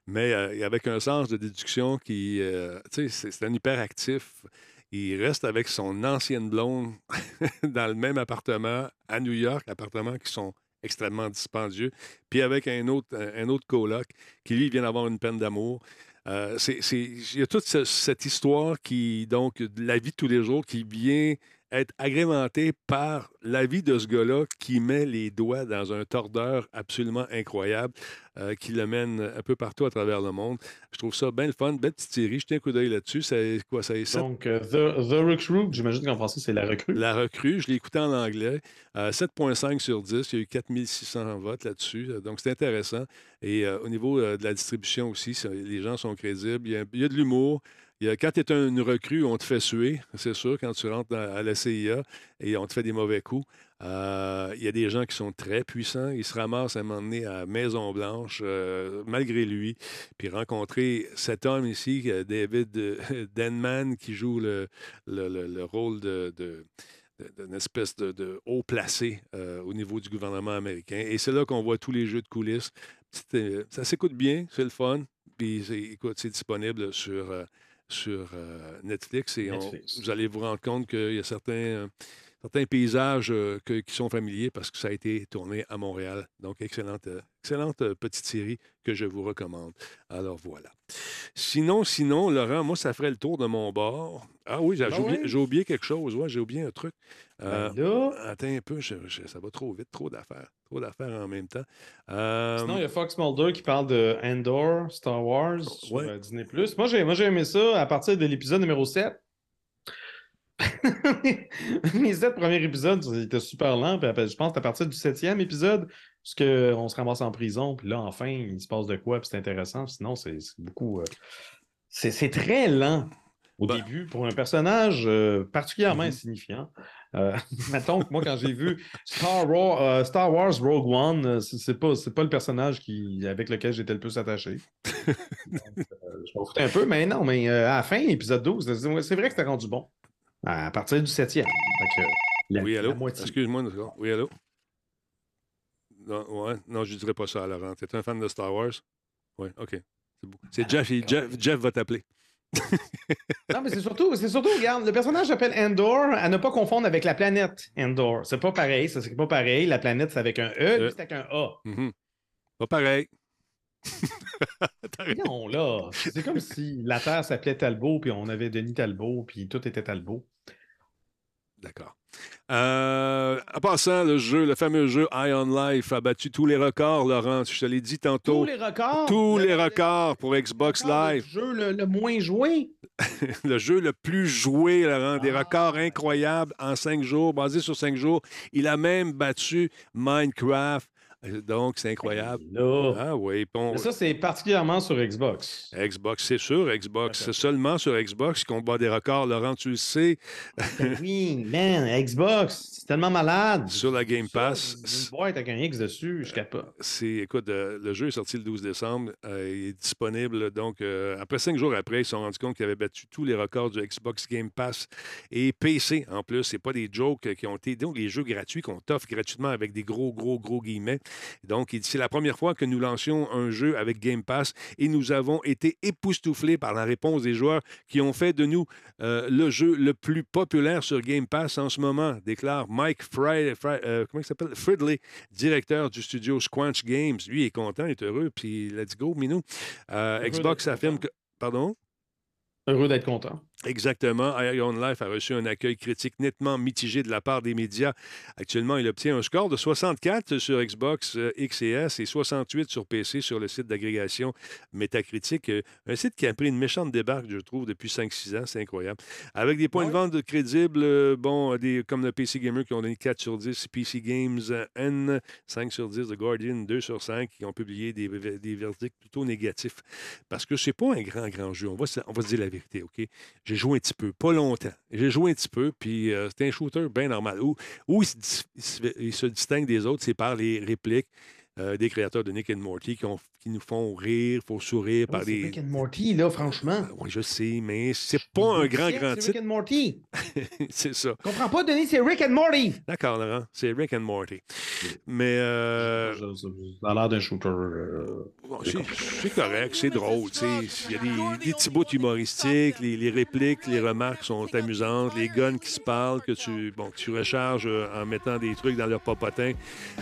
Mais euh, avec un sens de déduction qui. Euh, c'est un hyperactif. Il reste avec son ancienne blonde dans le même appartement à New York, appartements qui sont extrêmement dispendieux, puis avec un autre, un autre coloc qui, lui, vient d'avoir une peine d'amour. Euh, il y a toute cette histoire qui, donc, de la vie de tous les jours qui vient être agrémenté par la vie de ce gars-là qui met les doigts dans un tordeur absolument incroyable, euh, qui le mène un peu partout à travers le monde. Je trouve ça bien le fun, belle petite série. Jetez un coup d'œil là-dessus. C'est quoi, ça est Donc, euh, The, The Recruit, j'imagine qu'en français, c'est la recrue. La recrue, je l'ai écouté en anglais. Euh, 7,5 sur 10. Il y a eu 4600 votes là-dessus. Euh, Donc, c'est intéressant. Et euh, au niveau euh, de la distribution aussi, ça- les gens sont crédibles. Il y a, il y a de l'humour. A- quand tu es une recrue, on te fait suer, c'est sûr, quand tu rentres à la CIA et on te fait des mauvais coups. Euh, il y a des gens qui sont très puissants. Ils se ramassent à un moment donné à Maison-Blanche, euh, malgré lui. Puis rencontrer cet homme ici, euh, David euh, Denman, qui joue le, le- le- le rôle d'une espèce de, haut placé euh, au niveau du gouvernement américain. Et c'est là qu'on voit tous les jeux de coulisses. Euh, ça s'écoute bien, c'est le fun. Puis écoute, c'est disponible sur, euh, sur euh, Netflix et on- vous allez vous rendre compte qu'il y a certains, euh, certains paysages euh, que- qui sont familiers parce que ça a été tourné à Montréal. Donc, excellente, euh, excellente euh, petite série que je vous recommande. Alors voilà. Sinon, sinon, Laurent, moi, ça ferait le tour de mon bord. Ah oui, j'ai, Ah j'ai oublié, quelque chose. Ouais, j'ai oublié un truc. Euh, Ben attends un peu, je- je- ça va trop vite, trop d'affaires. Trop d'affaires en même temps. Euh, Sinon, il y a Fox Mulder qui parle de Andor, Star Wars, sur Ouais. euh, Disney+. Moi, j'ai, moi, j'ai aimé ça à partir de l'épisode numéro 7. Les sept premiers épisodes, ils étaient super lents. Puis après, je pense que à partir du septième épisode, parce qu'on se ramasse en prison, puis là, enfin, il se passe de quoi, puis c'est intéressant. Sinon, c'est, beaucoup... euh, c'est, très lent au Ben- début pour un personnage euh, particulièrement Mhm. insignifiant. Euh, mettons que moi, quand j'ai vu Star Wars, Star Wars Rogue One, c'est pas, pas le personnage qui, avec lequel j'étais le plus attaché. Donc, je m'en foutais un peu, mais non, mais à la fin, épisode 12, c'est c'est vrai que c'était rendu bon. À partir du septième. Fait que, la, oui, la allô? Excuse-moi une seconde. Oui, allô? Non, ouais, non, je ne dirais pas ça à Laurent. Tu es un fan de Star Wars? Oui, OK. C'est Jeff, Jeff, Jeff va t'appeler. Non, mais c'est surtout, c'est surtout, regarde, le personnage s'appelle Endor, à ne pas confondre avec la planète Endor. C'est pas pareil, ça c'est pas pareil. La planète, c'est avec un E, Euh. c'est avec un A. Mhm. Pas pareil. Non, là, c'est comme si la Terre s'appelait Talbot, puis on avait Denis Talbot, puis tout était Talbot. D'accord. Euh, en passant, le jeu, le fameux jeu Eye on Life a battu tous les records, Laurent. Je te l'ai dit tantôt. Tous les records? Tous le- les le- records pour Xbox record Live. jeu le, le moins joué? le jeu le plus joué, Laurent. Des Ah. records incroyables en cinq jours, basé sur cinq jours. Il a même battu Minecraft. Euh, Donc, c'est incroyable. Là. Ah oui, bon. Mais ça, c'est particulièrement sur Xbox. Xbox, c'est sûr, Xbox. C'est seulement sur Xbox qu'on bat des records. Laurent, tu le sais, Ben oui, man, Xbox, c'est tellement malade. sur la Game Pass. Une boîte avec un X dessus, je capte pas. C'est, écoute, euh, le jeu est sorti le 12 décembre. euh, il est disponible. Donc, euh, après cinq jours après, ils se sont rendus compte qu'ils avaient battu tous les records du Xbox Game Pass et PC en plus. C'est pas des jokes euh, qui ont été. Donc, les jeux gratuits qu'on t'offre gratuitement avec des gros, gros, gros guillemets. Donc, il dit c'est la première fois que nous lancions un jeu avec Game Pass et nous avons été époustouflés par la réponse des joueurs qui ont fait de nous euh, le jeu le plus populaire sur Game Pass en ce moment, déclare Mike Fry, Fry- euh, comment il s'appelle? Fridley, directeur du studio Squanch Games. Lui, est content, il est heureux, puis let's go, Minou. Euh, Xbox affirme que. Pardon? Heureux d'être content. Exactement. Iron Life a reçu un accueil critique nettement mitigé de la part des médias. Actuellement, il obtient un score de 64 sur Xbox euh, X et S et 68 sur PC sur le site d'agrégation Métacritique. Euh, Un site qui a pris une méchante débarque, je trouve, depuis 5-6 ans. C'est incroyable. Avec des points de vente crédibles, euh, bon, des, comme le PC Gamer qui ont donné 4 sur 10, PC Games N, 5 sur 10, The Guardian, 2 sur 5, qui ont publié des, des verdicts plutôt négatifs. Parce que c'est pas un grand, grand jeu. On va, on va se dire la vérité, OK? J'ai joué un petit peu, pas longtemps. J'ai joué un petit peu, puis euh, c'est un shooter bien normal. Où, où il, se, il se distingue des autres, c'est par les répliques euh, des créateurs de Nick and Morty qui, ont- qui nous font rire, faut sourire par Ouais, c'est des. Rick and Morty, là, franchement. Oui, je sais, mais c'est pas un grand, grand C'est titre. Rick and Morty. c'est ça. Comprends pas, Denis, c'est Rick and Morty. D'accord, Laurent. C'est Rick and Morty. Mais euh, Ça a l'air d'un shooter. euh, bon, c'est correct, c'est drôle. tu sais. Il y a des, des petits bouts humoristiques, les, les répliques, les remarques sont amusantes, les guns qui se parlent, que tu, bon, que tu recharges euh, en mettant des trucs dans leur popotin.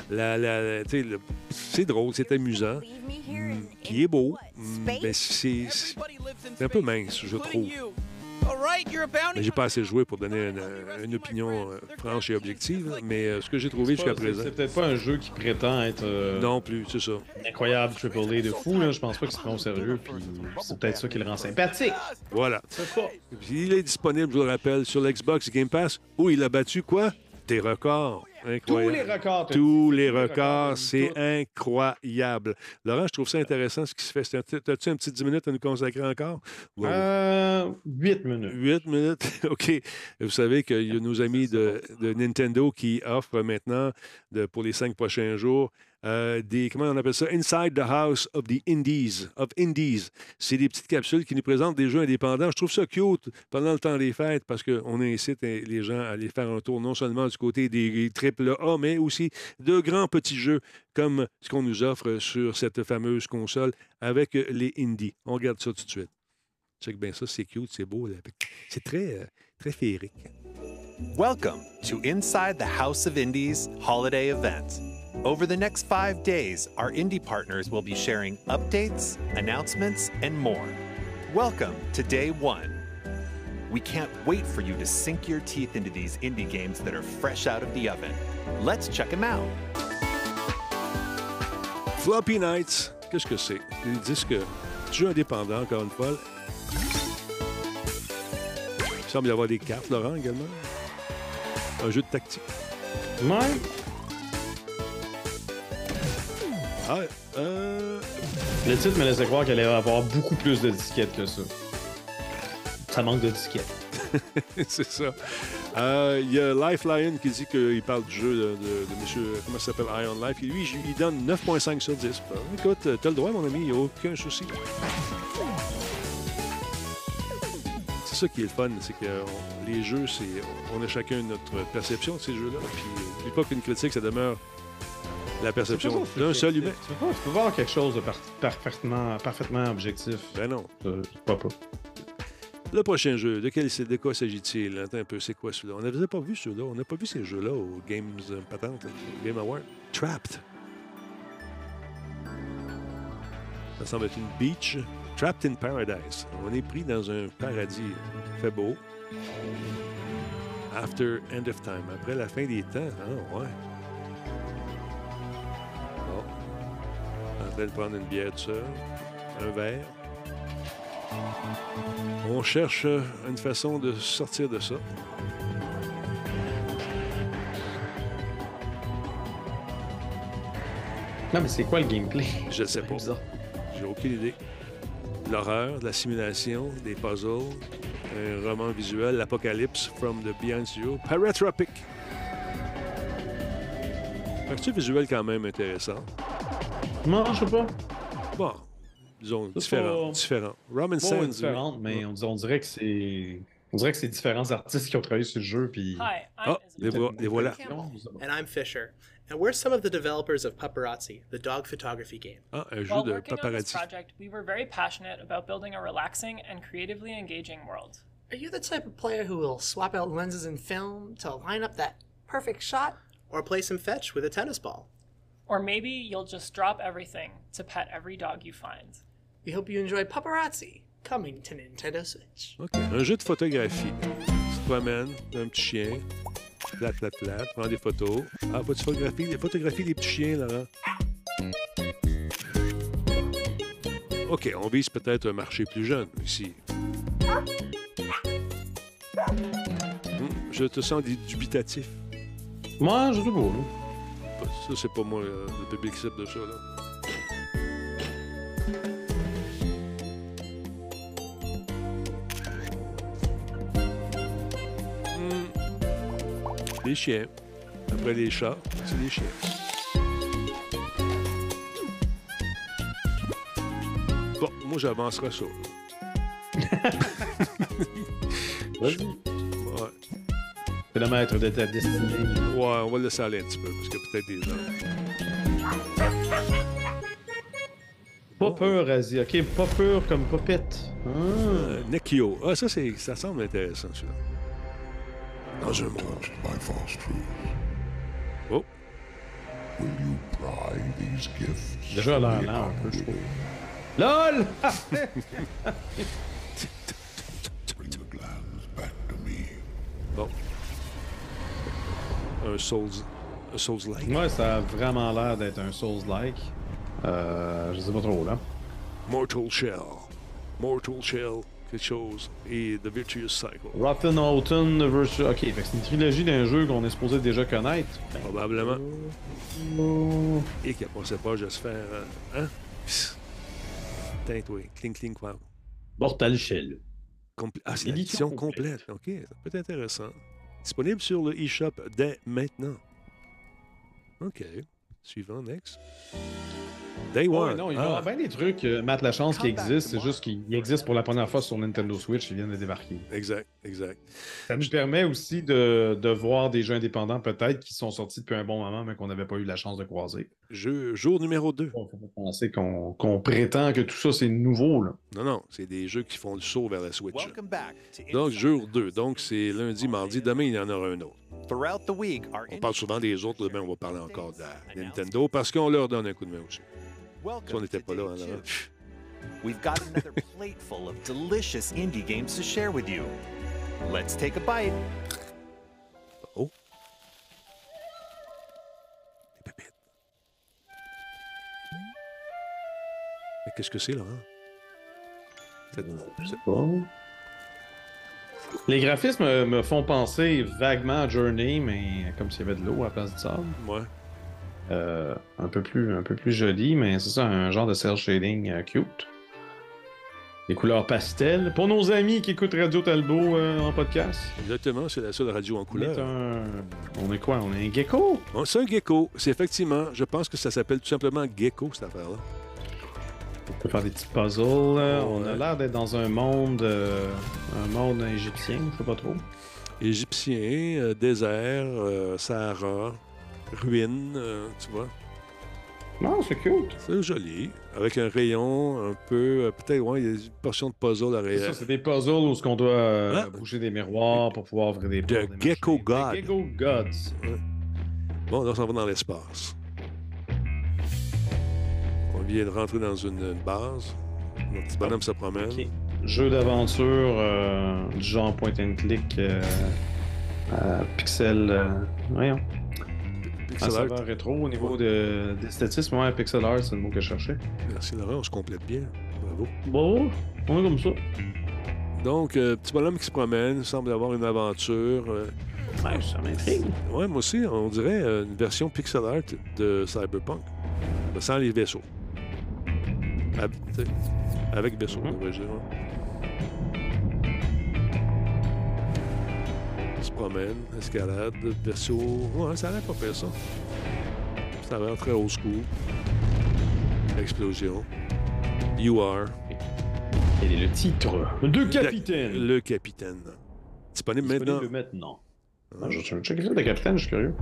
La, la- tu sais, le- c'est drôle, c'est amusant. Mm, il est beau, mm, mais c'est un peu mince, je trouve. Mais j'ai pas assez joué pour donner une, une opinion euh, franche et objective. Mais euh, ce que j'ai trouvé jusqu'à présent. C'est peut-être pas un jeu qui prétend être euh, Non plus, c'est ça. incroyable triple A de fou. Là. Je pense pas qu'il se prend au sérieux. Puis c'est peut-être ça qui le rend sympathique. Voilà. Il est disponible, je vous le rappelle, sur l'Xbox Game Pass, où il a battu quoi? Des records. Tous les records. Tous les records, c'est incroyable. Laurent, je trouve ça intéressant ce qui se fait. T'as-tu un petit 10 minutes à nous consacrer encore? Ou- Euh, 8 minutes. 8 minutes. OK. Vous savez qu'il y a nos amis de, de Nintendo qui offrent maintenant, de- pour les cinq prochains jours, euh, des, comment on appelle ça? Inside the House of the Indies. Of Indies. C'est des petites capsules qui nous présentent des jeux indépendants. Je trouve ça cute pendant le temps des fêtes parce qu'on incite les gens à aller faire un tour non seulement du côté des triple A, mais aussi de grands petits jeux comme ce qu'on nous offre sur cette fameuse console avec les indies. On regarde ça tout de suite. Check bien ça, c'est cute, c'est beau. C'est très, euh, très féerique. Welcome to Inside the House of Indies holiday event. Over the next five days, our indie partners will be sharing updates, announcements, and more. Welcome to day one. We can't wait for you to sink your teeth into these indie games that are fresh out of the oven. Let's check them out. Floppy Nights, qu'est-ce que c'est? Des disques jeux indépendants, encore une fois. Il semble y avoir des cartes, Laurent, également. Un jeu de tactique. Ouais. Ah, euh, Le titre me laissait croire qu'il allait avoir beaucoup plus de disquettes que ça. Ça manque de disquettes. c'est ça. Euh, Il y a Life Lion qui dit qu'il parle du jeu de, monsieur, comment ça s'appelle, Iron Life. Et lui, il donne 9,5 sur 10. Ben, écoute, t'as le droit, mon ami, il n'y a aucun souci. C'est ça qui est le fun, c'est que les jeux, c'est on a chacun notre perception de ces jeux-là. Puis, n'oublie pas qu'une critique, ça demeure la perception d'un seul humain. Tu peux, pas, tu peux voir quelque chose de par- parfaitement, parfaitement objectif. Ben non. Euh, crois pas. Le prochain jeu, de, quel, de quoi s'agit-il? Attends un peu, c'est quoi celui-là? On n'avait pas vu celui-là. On n'a pas vu ces jeux-là au Games Patente, Game Award. Trapped. Ça semble être une beach. Trapped in Paradise. On est pris dans un paradis. Fait beau. After end of time. Après la fin des temps. Ah, ouais. De prendre une bière tout seul. Un verre. On cherche une façon de sortir de ça. Non, mais c'est quoi le gameplay? Je ne sais pas. J'ai aucune idée. L'horreur, de la simulation, des puzzles, un roman visuel, l'Apocalypse from the Beyond Zero, Paratropic. Un visuel quand même intéressant. Non, je sais pas? Bon, disons, C'est différent. pas- Différent. Roman Bon, Sands. différente, mais on, on dirait que c'est. On dirait que c'est différents artistes qui ont travaillé sur le jeu, puis. Hi, Ah, I'm les, les voilà. And I'm Fisher. And we're some of the developers of Paparazzi, the dog photography game. Ah, un jeu While de working on this paparazzi. project, we were very passionate about building a relaxing and creatively engaging world. Are you the type of player who will swap out lenses in film to line up that perfect shot? Or play some fetch with a tennis ball? Or maybe you'll just drop everything to pet every dog you find. We hope you enjoy Paparazzi, coming to Nintendo Switch. OK. Un jeu de photographie. Tu te promènes, un petit chien, plat, plat, plat, prends des photos. Ah, faut-tu photographier, les photographies des petits chiens, Laurent? OK, on vise peut-être un marché plus jeune ici. Hmm, je te sens du- dubitatif. Moi, je sais pas. Ça, c'est pas moi, euh, le public cible de ça, là. Hmm. Des chiens. Après les chats, c'est des chiens. Bon, moi, j'avancerai ça. Vas-y. C'est le maître de ta destinée. Ouais, on va le laisser aller un petit peu, parce qu'il y a peut-être des gens. Pas peur, Asie. Ok, pas peur comme popette. Ah. Euh, Nekio. Ah, ça, c'est, ça semble intéressant, celui-là. Dans un monde. Touched by false truth. Oh. Will you pry these gifts? Déjà, the lent un peu, je unholy? LOL! un Souls, un Souls-like. Ouais, ça a vraiment l'air d'être un Souls-like. Euh, je sais pas trop, là. Mortal Shell. Mortal Shell, quelque chose. Et The Virtuous Cycle. Rotten Autumn Virtual. Ok, fait que c'est une trilogie d'un jeu qu'on est supposé déjà connaître. Probablement. Oh. Et qui a passé pas de se faire. euh, Hein? Putain, toi. Cling, cling, wow. Mortal Shell. Compl- ah, c'est L'édition l'édition complète. OK, ça peut être intéressant. Disponible sur le eShop dès maintenant. OK. Suivant, next. Day Ouais, One. non, il y Ah, a bien des trucs, euh, Matt Lachance, qui existent. C'est juste qu'ils existent pour la première fois sur Nintendo Switch. Ils viennent de débarquer. Exact, exact. Ça nous permet aussi de, de voir des jeux indépendants, peut-être, qui sont sortis depuis un bon moment, mais qu'on n'avait pas eu la chance de croiser. Jeu, jour numéro 2. Bon, faut pas penser qu'on prétend que tout ça, c'est nouveau. Là. Non, non, c'est des jeux qui font le saut vers la Switch. Welcome back to Donc, jour the 2. House Donc, c'est lundi, mardi. Demain, il y en aura un autre. Event. Throughout the week, our On parle souvent des autres. Demain, on va parler encore de la Nintendo parce qu'on leur donne un coup de main aussi. Welcome Si on n'était to pas là, hein, là. We've got another plate full of delicious indie games to share with you. Let's take a bite. Oh. Des pépites. Mais qu'est-ce que c'est, Laurent? C'est- c'est- Bon. Les graphismes me, me font penser vaguement à Journey, mais comme s'il y avait de l'eau à la place du sable. Ouais. Euh, un, peu plus, un peu plus joli, mais c'est ça, un genre de cel shading euh, cute. Les couleurs pastel. Pour nos amis qui écoutent Radio Talbot euh, en podcast, Exactement, c'est la seule radio en couleur. un... on est quoi? On est un gecko? C'est un gecko. C'est effectivement, je pense que ça s'appelle tout simplement gecko, cette affaire-là. On peut faire des petits puzzles. On a l'air d'être dans un monde, un monde égyptien, je sais pas trop. Égyptien, désert, Sahara, ruines, euh, tu vois. Non, c'est cute. C'est joli. Avec un rayon un peu. euh, Peut-être, ouais, il y a une portion de puzzle à ça, c'est des puzzles où ce qu'on doit euh, Ah. bouger des miroirs pour pouvoir ouvrir des The portes, des Gecko. God. The Gecko Gods. Bon, là, on s'en va dans l'espace. On vient de rentrer dans une, une base. Notre petit bonhomme se promène. Ok. Jeu d'aventure euh, du genre point and click, euh, euh, pixel. euh, voyons. Pixel art. rétro au niveau de, d'esthétisme. Ouais, pixel art, c'est le mot que je cherchais. Merci, Laurent. On se complète bien. Bravo. Bon, on est comme ça. Donc, euh, petit bonhomme qui se promène, il semble avoir une aventure. euh, Ouais, ça m'intrigue. ouais, moi aussi, on dirait euh, une version pixel art de Cyberpunk, sans les vaisseaux. Avec vaisseaux, Mhm. devrais-je dire. ouais. Promène, escalade, vaisseau. Ouais, ça a l'air pas fait ça. Ça a l'air très old school. Explosion. You are. Quel est le titre De capitaine? Le capitaine. Disponible maintenant. Disponible maintenant. Ah, je vais checker ça de capitaine, je suis curieux.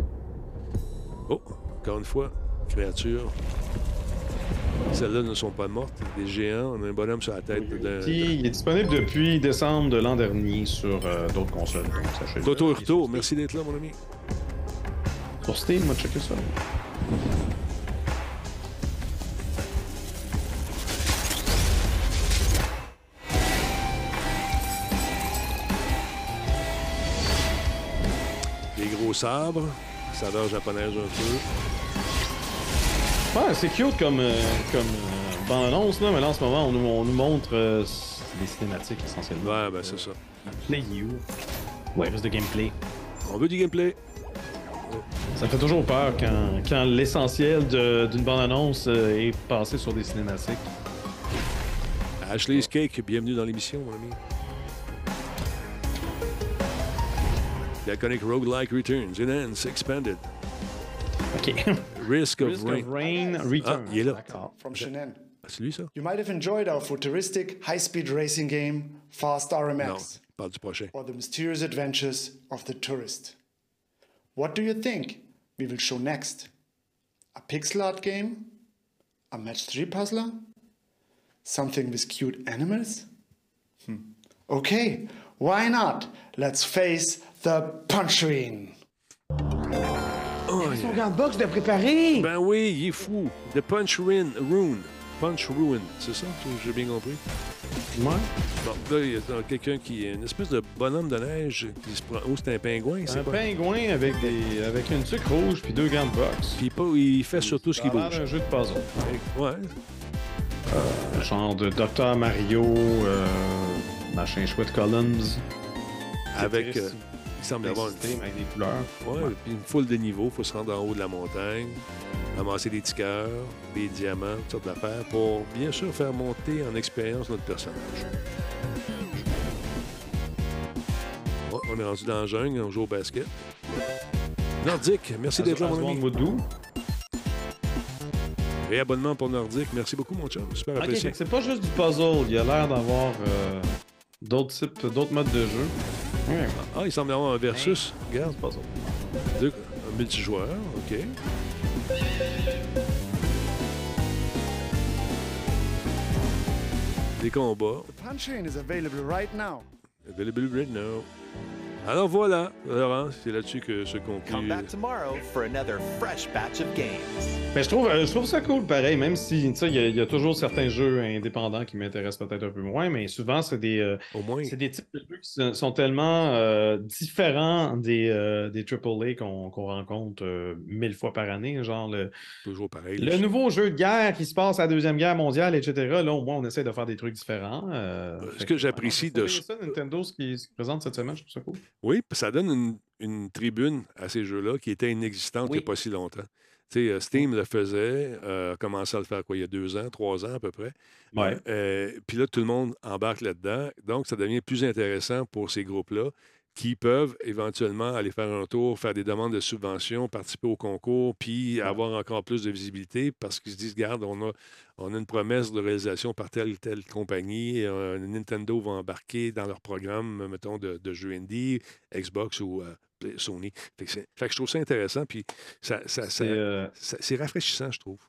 Oh, encore une fois, créature. Celles-là ne sont pas mortes. Des géants. On a un bonhomme sur la tête. Qui- il est disponible depuis décembre de l'an dernier sur euh, d'autres consoles. Donc. Toto Hurto, merci d'être là, mon ami. Sur Steam, moi, checker ça. Des gros sabres. Saveur japonaise un peu. Ouais, c'est cute comme, euh, comme euh, bande-annonce, là, mais là, en ce moment, on nous, on nous montre euh, des cinématiques essentiellement. Ouais, ben c'est ça. Play You. Ouais, juste de gameplay. On veut du gameplay. Ça fait toujours peur quand, quand l'essentiel d'une bande-annonce est passé sur des cinématiques. Ashley's Cake, bienvenue dans l'émission, mon ami. The iconic roguelike returns, enhanced, expanded. OK. Risk of Risk Rain. of Rain Returns. Ah, il est là. D'accord. From Shannon. Ah, c'est lui, ça? You might have enjoyed our futuristic high-speed racing game, Fast RMX, Non, parle du prochain. or the mysterious adventures of the tourist. What do you think we will show next? A pixel art game? A match 3 puzzler? Something with cute animals? Hmm. Okay, why not? Let's face the punchline. Son gant de boxe de préparer! Ben oui, il est fou. The Punch Rune. Rune. Punch Ruin. C'est ça? J'ai bien compris? Ouais. Bon, là, il y a quelqu'un qui est une espèce de bonhomme de neige qui se prend. Oh, c'est un pingouin, c'est Un quoi? pingouin avec, des, avec une tuque rouge puis deux gants de boxe. Puis pas- il fait surtout ce qui bouge. d'un jeu de puzzle. Ouais. Genre de Dr. Mario, euh, machin chouette Columns. Avec. Euh, il semble y avoir une, avec des couleurs. ouais, puis une foule de niveaux. Il faut se rendre en haut de la montagne, ramasser des cœurs, des diamants, toutes sortes d'affaires pour bien sûr faire monter en expérience notre personnage. Ouais, on est rendu dans la jungle, on joue au basket. Nordique, merci d'être là, mon ami. Moudou. Réabonnement pour Nordique. Merci beaucoup, mon chum. Super apprécié. c'est pas juste du puzzle. Il a l'air d'avoir euh, d'autres types, d'autres modes de jeu. Ah, il semble y avoir un versus. Regarde, puzzle. deux, un multijoueur. OK. Des combats. The punch-in is available right now. Available right now. Alors voilà, Laurent, c'est là-dessus que se conclut. Come back tomorrow for another fresh batch of games. Mais je trouve, euh, je trouve ça cool pareil, même si tu sais, il y, a- il y a toujours certains jeux indépendants qui m'intéressent peut-être un peu moins, mais souvent c'est des, euh, c'est des types de jeux qui sont- sont tellement euh, différents des, euh, des AAA qu'on qu'on rencontre euh, mille fois par année. Genre le, toujours pareil. le nouveau jeu de guerre qui se passe à la Deuxième Guerre mondiale, etc. Là, au moins, on essaie de faire des trucs différents. euh, Ce fait que j'apprécie de- ça, Nintendo, ce qui se présente cette semaine, je trouve ça cool. Oui, puis ça donne une, une tribune à ces jeux-là qui était inexistante il n'y a pas si longtemps. Euh, Steam le faisait, euh, a commencé à le faire quoi, il y a deux ans, trois ans à peu près. Ouais. Euh, puis là, tout le monde embarque là-dedans. Donc, ça devient plus intéressant pour ces groupes-là qui peuvent éventuellement aller faire un tour, faire des demandes de subventions, participer au concours, puis avoir encore plus de visibilité parce qu'ils se disent, regarde, on a, on a une promesse de réalisation par telle ou telle compagnie. euh, Nintendo va embarquer dans leur programme, mettons, de, de jeux indie, Xbox ou euh, Sony. Fait que, c'est- fait que je trouve ça intéressant, puis ça, ça- ça- C'est, euh, ça- c'est rafraîchissant, je trouve.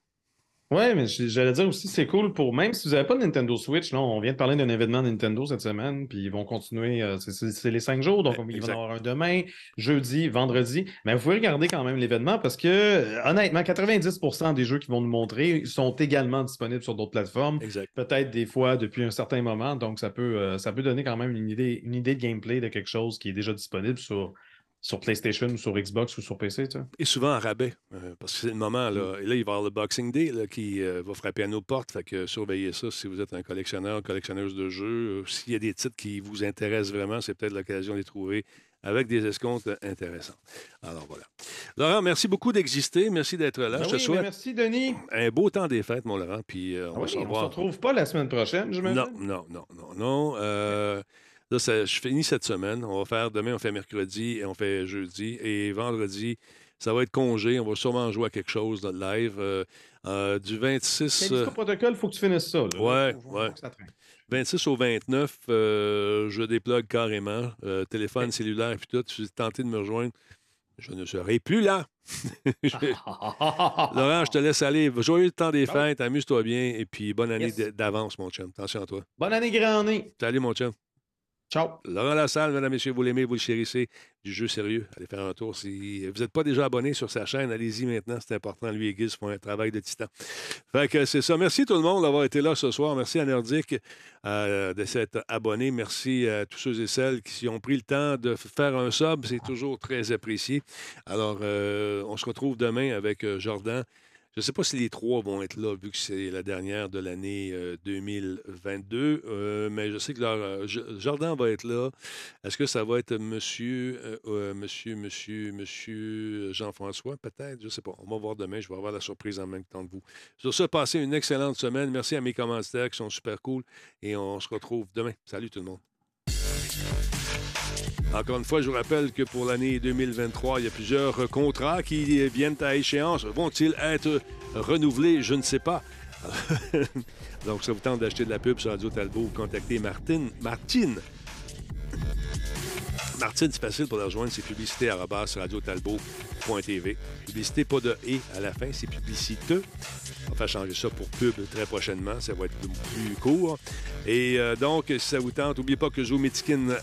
Ouais, mais j'allais dire aussi, c'est cool pour même si vous n'avez pas de Nintendo Switch, là, on vient de parler d'un événement Nintendo cette semaine, puis ils vont continuer, euh, c'est- les cinq jours, donc il va y en exact. avoir un demain, jeudi, vendredi. Mais vous pouvez regarder quand même l'événement parce que, euh, honnêtement, 90% des jeux qu'ils vont nous montrer sont également disponibles sur d'autres plateformes, Exact. peut-être des fois depuis un certain moment, donc ça peut, euh, ça peut donner quand même une idée, une idée de gameplay de quelque chose qui est déjà disponible sur, sur PlayStation ou sur Xbox ou sur PC, tu sais. Et souvent en rabais, euh, parce que c'est le moment. Là. Mm. Et là, il va y avoir le Boxing Day là, qui euh, va frapper à nos portes. Fait que surveillez ça si vous êtes un collectionneur, collectionneuse de jeux. Euh, S'il y a des titres qui vous intéressent vraiment, c'est peut-être l'occasion de les trouver avec des escomptes intéressants. Alors voilà. Laurent, merci beaucoup d'exister. Merci d'être là. Ben Je te oui, souhaite merci, Denis. un beau temps des fêtes, mon Laurent. Puis euh, on Ah va oui, se on se revoir. retrouve pas la semaine prochaine, j'imagine. Non, non, non, non, non. Là, ça- je finis cette semaine. On va faire demain, on fait mercredi et on fait jeudi. Et vendredi, ça va être congé. On va sûrement jouer à quelque chose dans le live. euh, euh, du 26, Callisto euh, il faut que tu finisses ça. là. Ouais, Faut- ouais. faut que ça traîne. 26 au 29, euh, je déplogue carrément. téléphone cellulaire et puis tout. Êtes tenté de me rejoindre, je ne serai plus là. Je- Laurent, je te laisse aller. Joyeux temps des fêtes. Amuse-toi bien. Et puis, bonne année Yes. d'avance, mon chum. Attention à toi. Bonne année, grand nez. Salut, mon chum. Ciao. Laurent Lassalle, mesdames, messieurs, vous l'aimez, vous le chérissez. Du jeu sérieux. Allez faire un tour. Si vous n'êtes pas déjà abonné sur sa chaîne, allez-y maintenant. C'est important. Lui et Giz font un travail de titan. Fait que c'est ça. Merci tout le monde d'avoir été là ce soir. Merci à Nordic euh, de s'être abonné. Merci à tous ceux et celles qui ont pris le temps de faire un sub. C'est toujours très apprécié. Alors, euh, on se retrouve demain avec euh, Jordan. Je ne sais pas si les trois vont être là, vu que c'est la dernière de l'année euh, 2022, euh, mais je sais que leur, euh, J- Jordan va être là. Est-ce que ça va être monsieur, euh, euh, monsieur, monsieur, monsieur Jean-François, peut-être? Je ne sais pas. On va voir demain. Je vais avoir la surprise en même temps que vous. Sur ce, passez une excellente semaine. Merci à mes commanditaires qui sont super cool. Et on se retrouve demain. Salut tout le monde. Encore une fois, je vous rappelle que pour l'année 2023, il y a plusieurs contrats qui viennent à échéance. Vont-ils être renouvelés? Je ne sais pas. Donc, ça vous tente d'acheter de la pub sur Radio Talbot, vous contactez Martine. Martine. Martine, c'est facile pour la rejoindre, c'est publicité à radio publicité.tv. Publicité, pas de « et » à la fin, c'est publiciteux. On va changer ça pour pub très prochainement. Ça va être plus court. Et euh, donc, si ça vous tente, n'oubliez pas que Zoom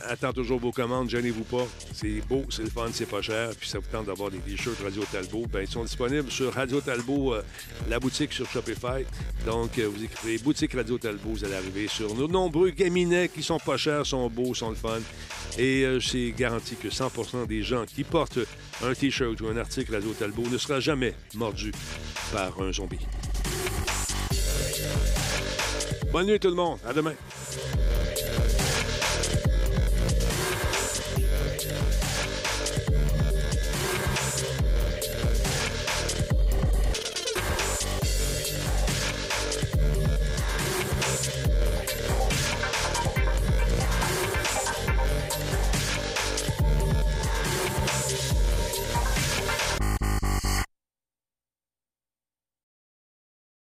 attend toujours vos commandes. Gênez-vous pas. C'est beau, c'est le fun, c'est pas cher. Puis ça vous tente d'avoir des t-shirts Radio Talbot. Ben, ils sont disponibles sur Radio Talbot, euh, la boutique sur Shopify. Donc, euh, vous écrivez boutique Radio Talbot, vous allez arriver sur nos nombreux gaminets qui sont pas chers, sont beaux, sont le fun. Et c'est garanti que 100% des gens qui portent un t-shirt ou un article Radio Talbot ne sera jamais mordu par un zombie. Bonne nuit tout le monde. À demain.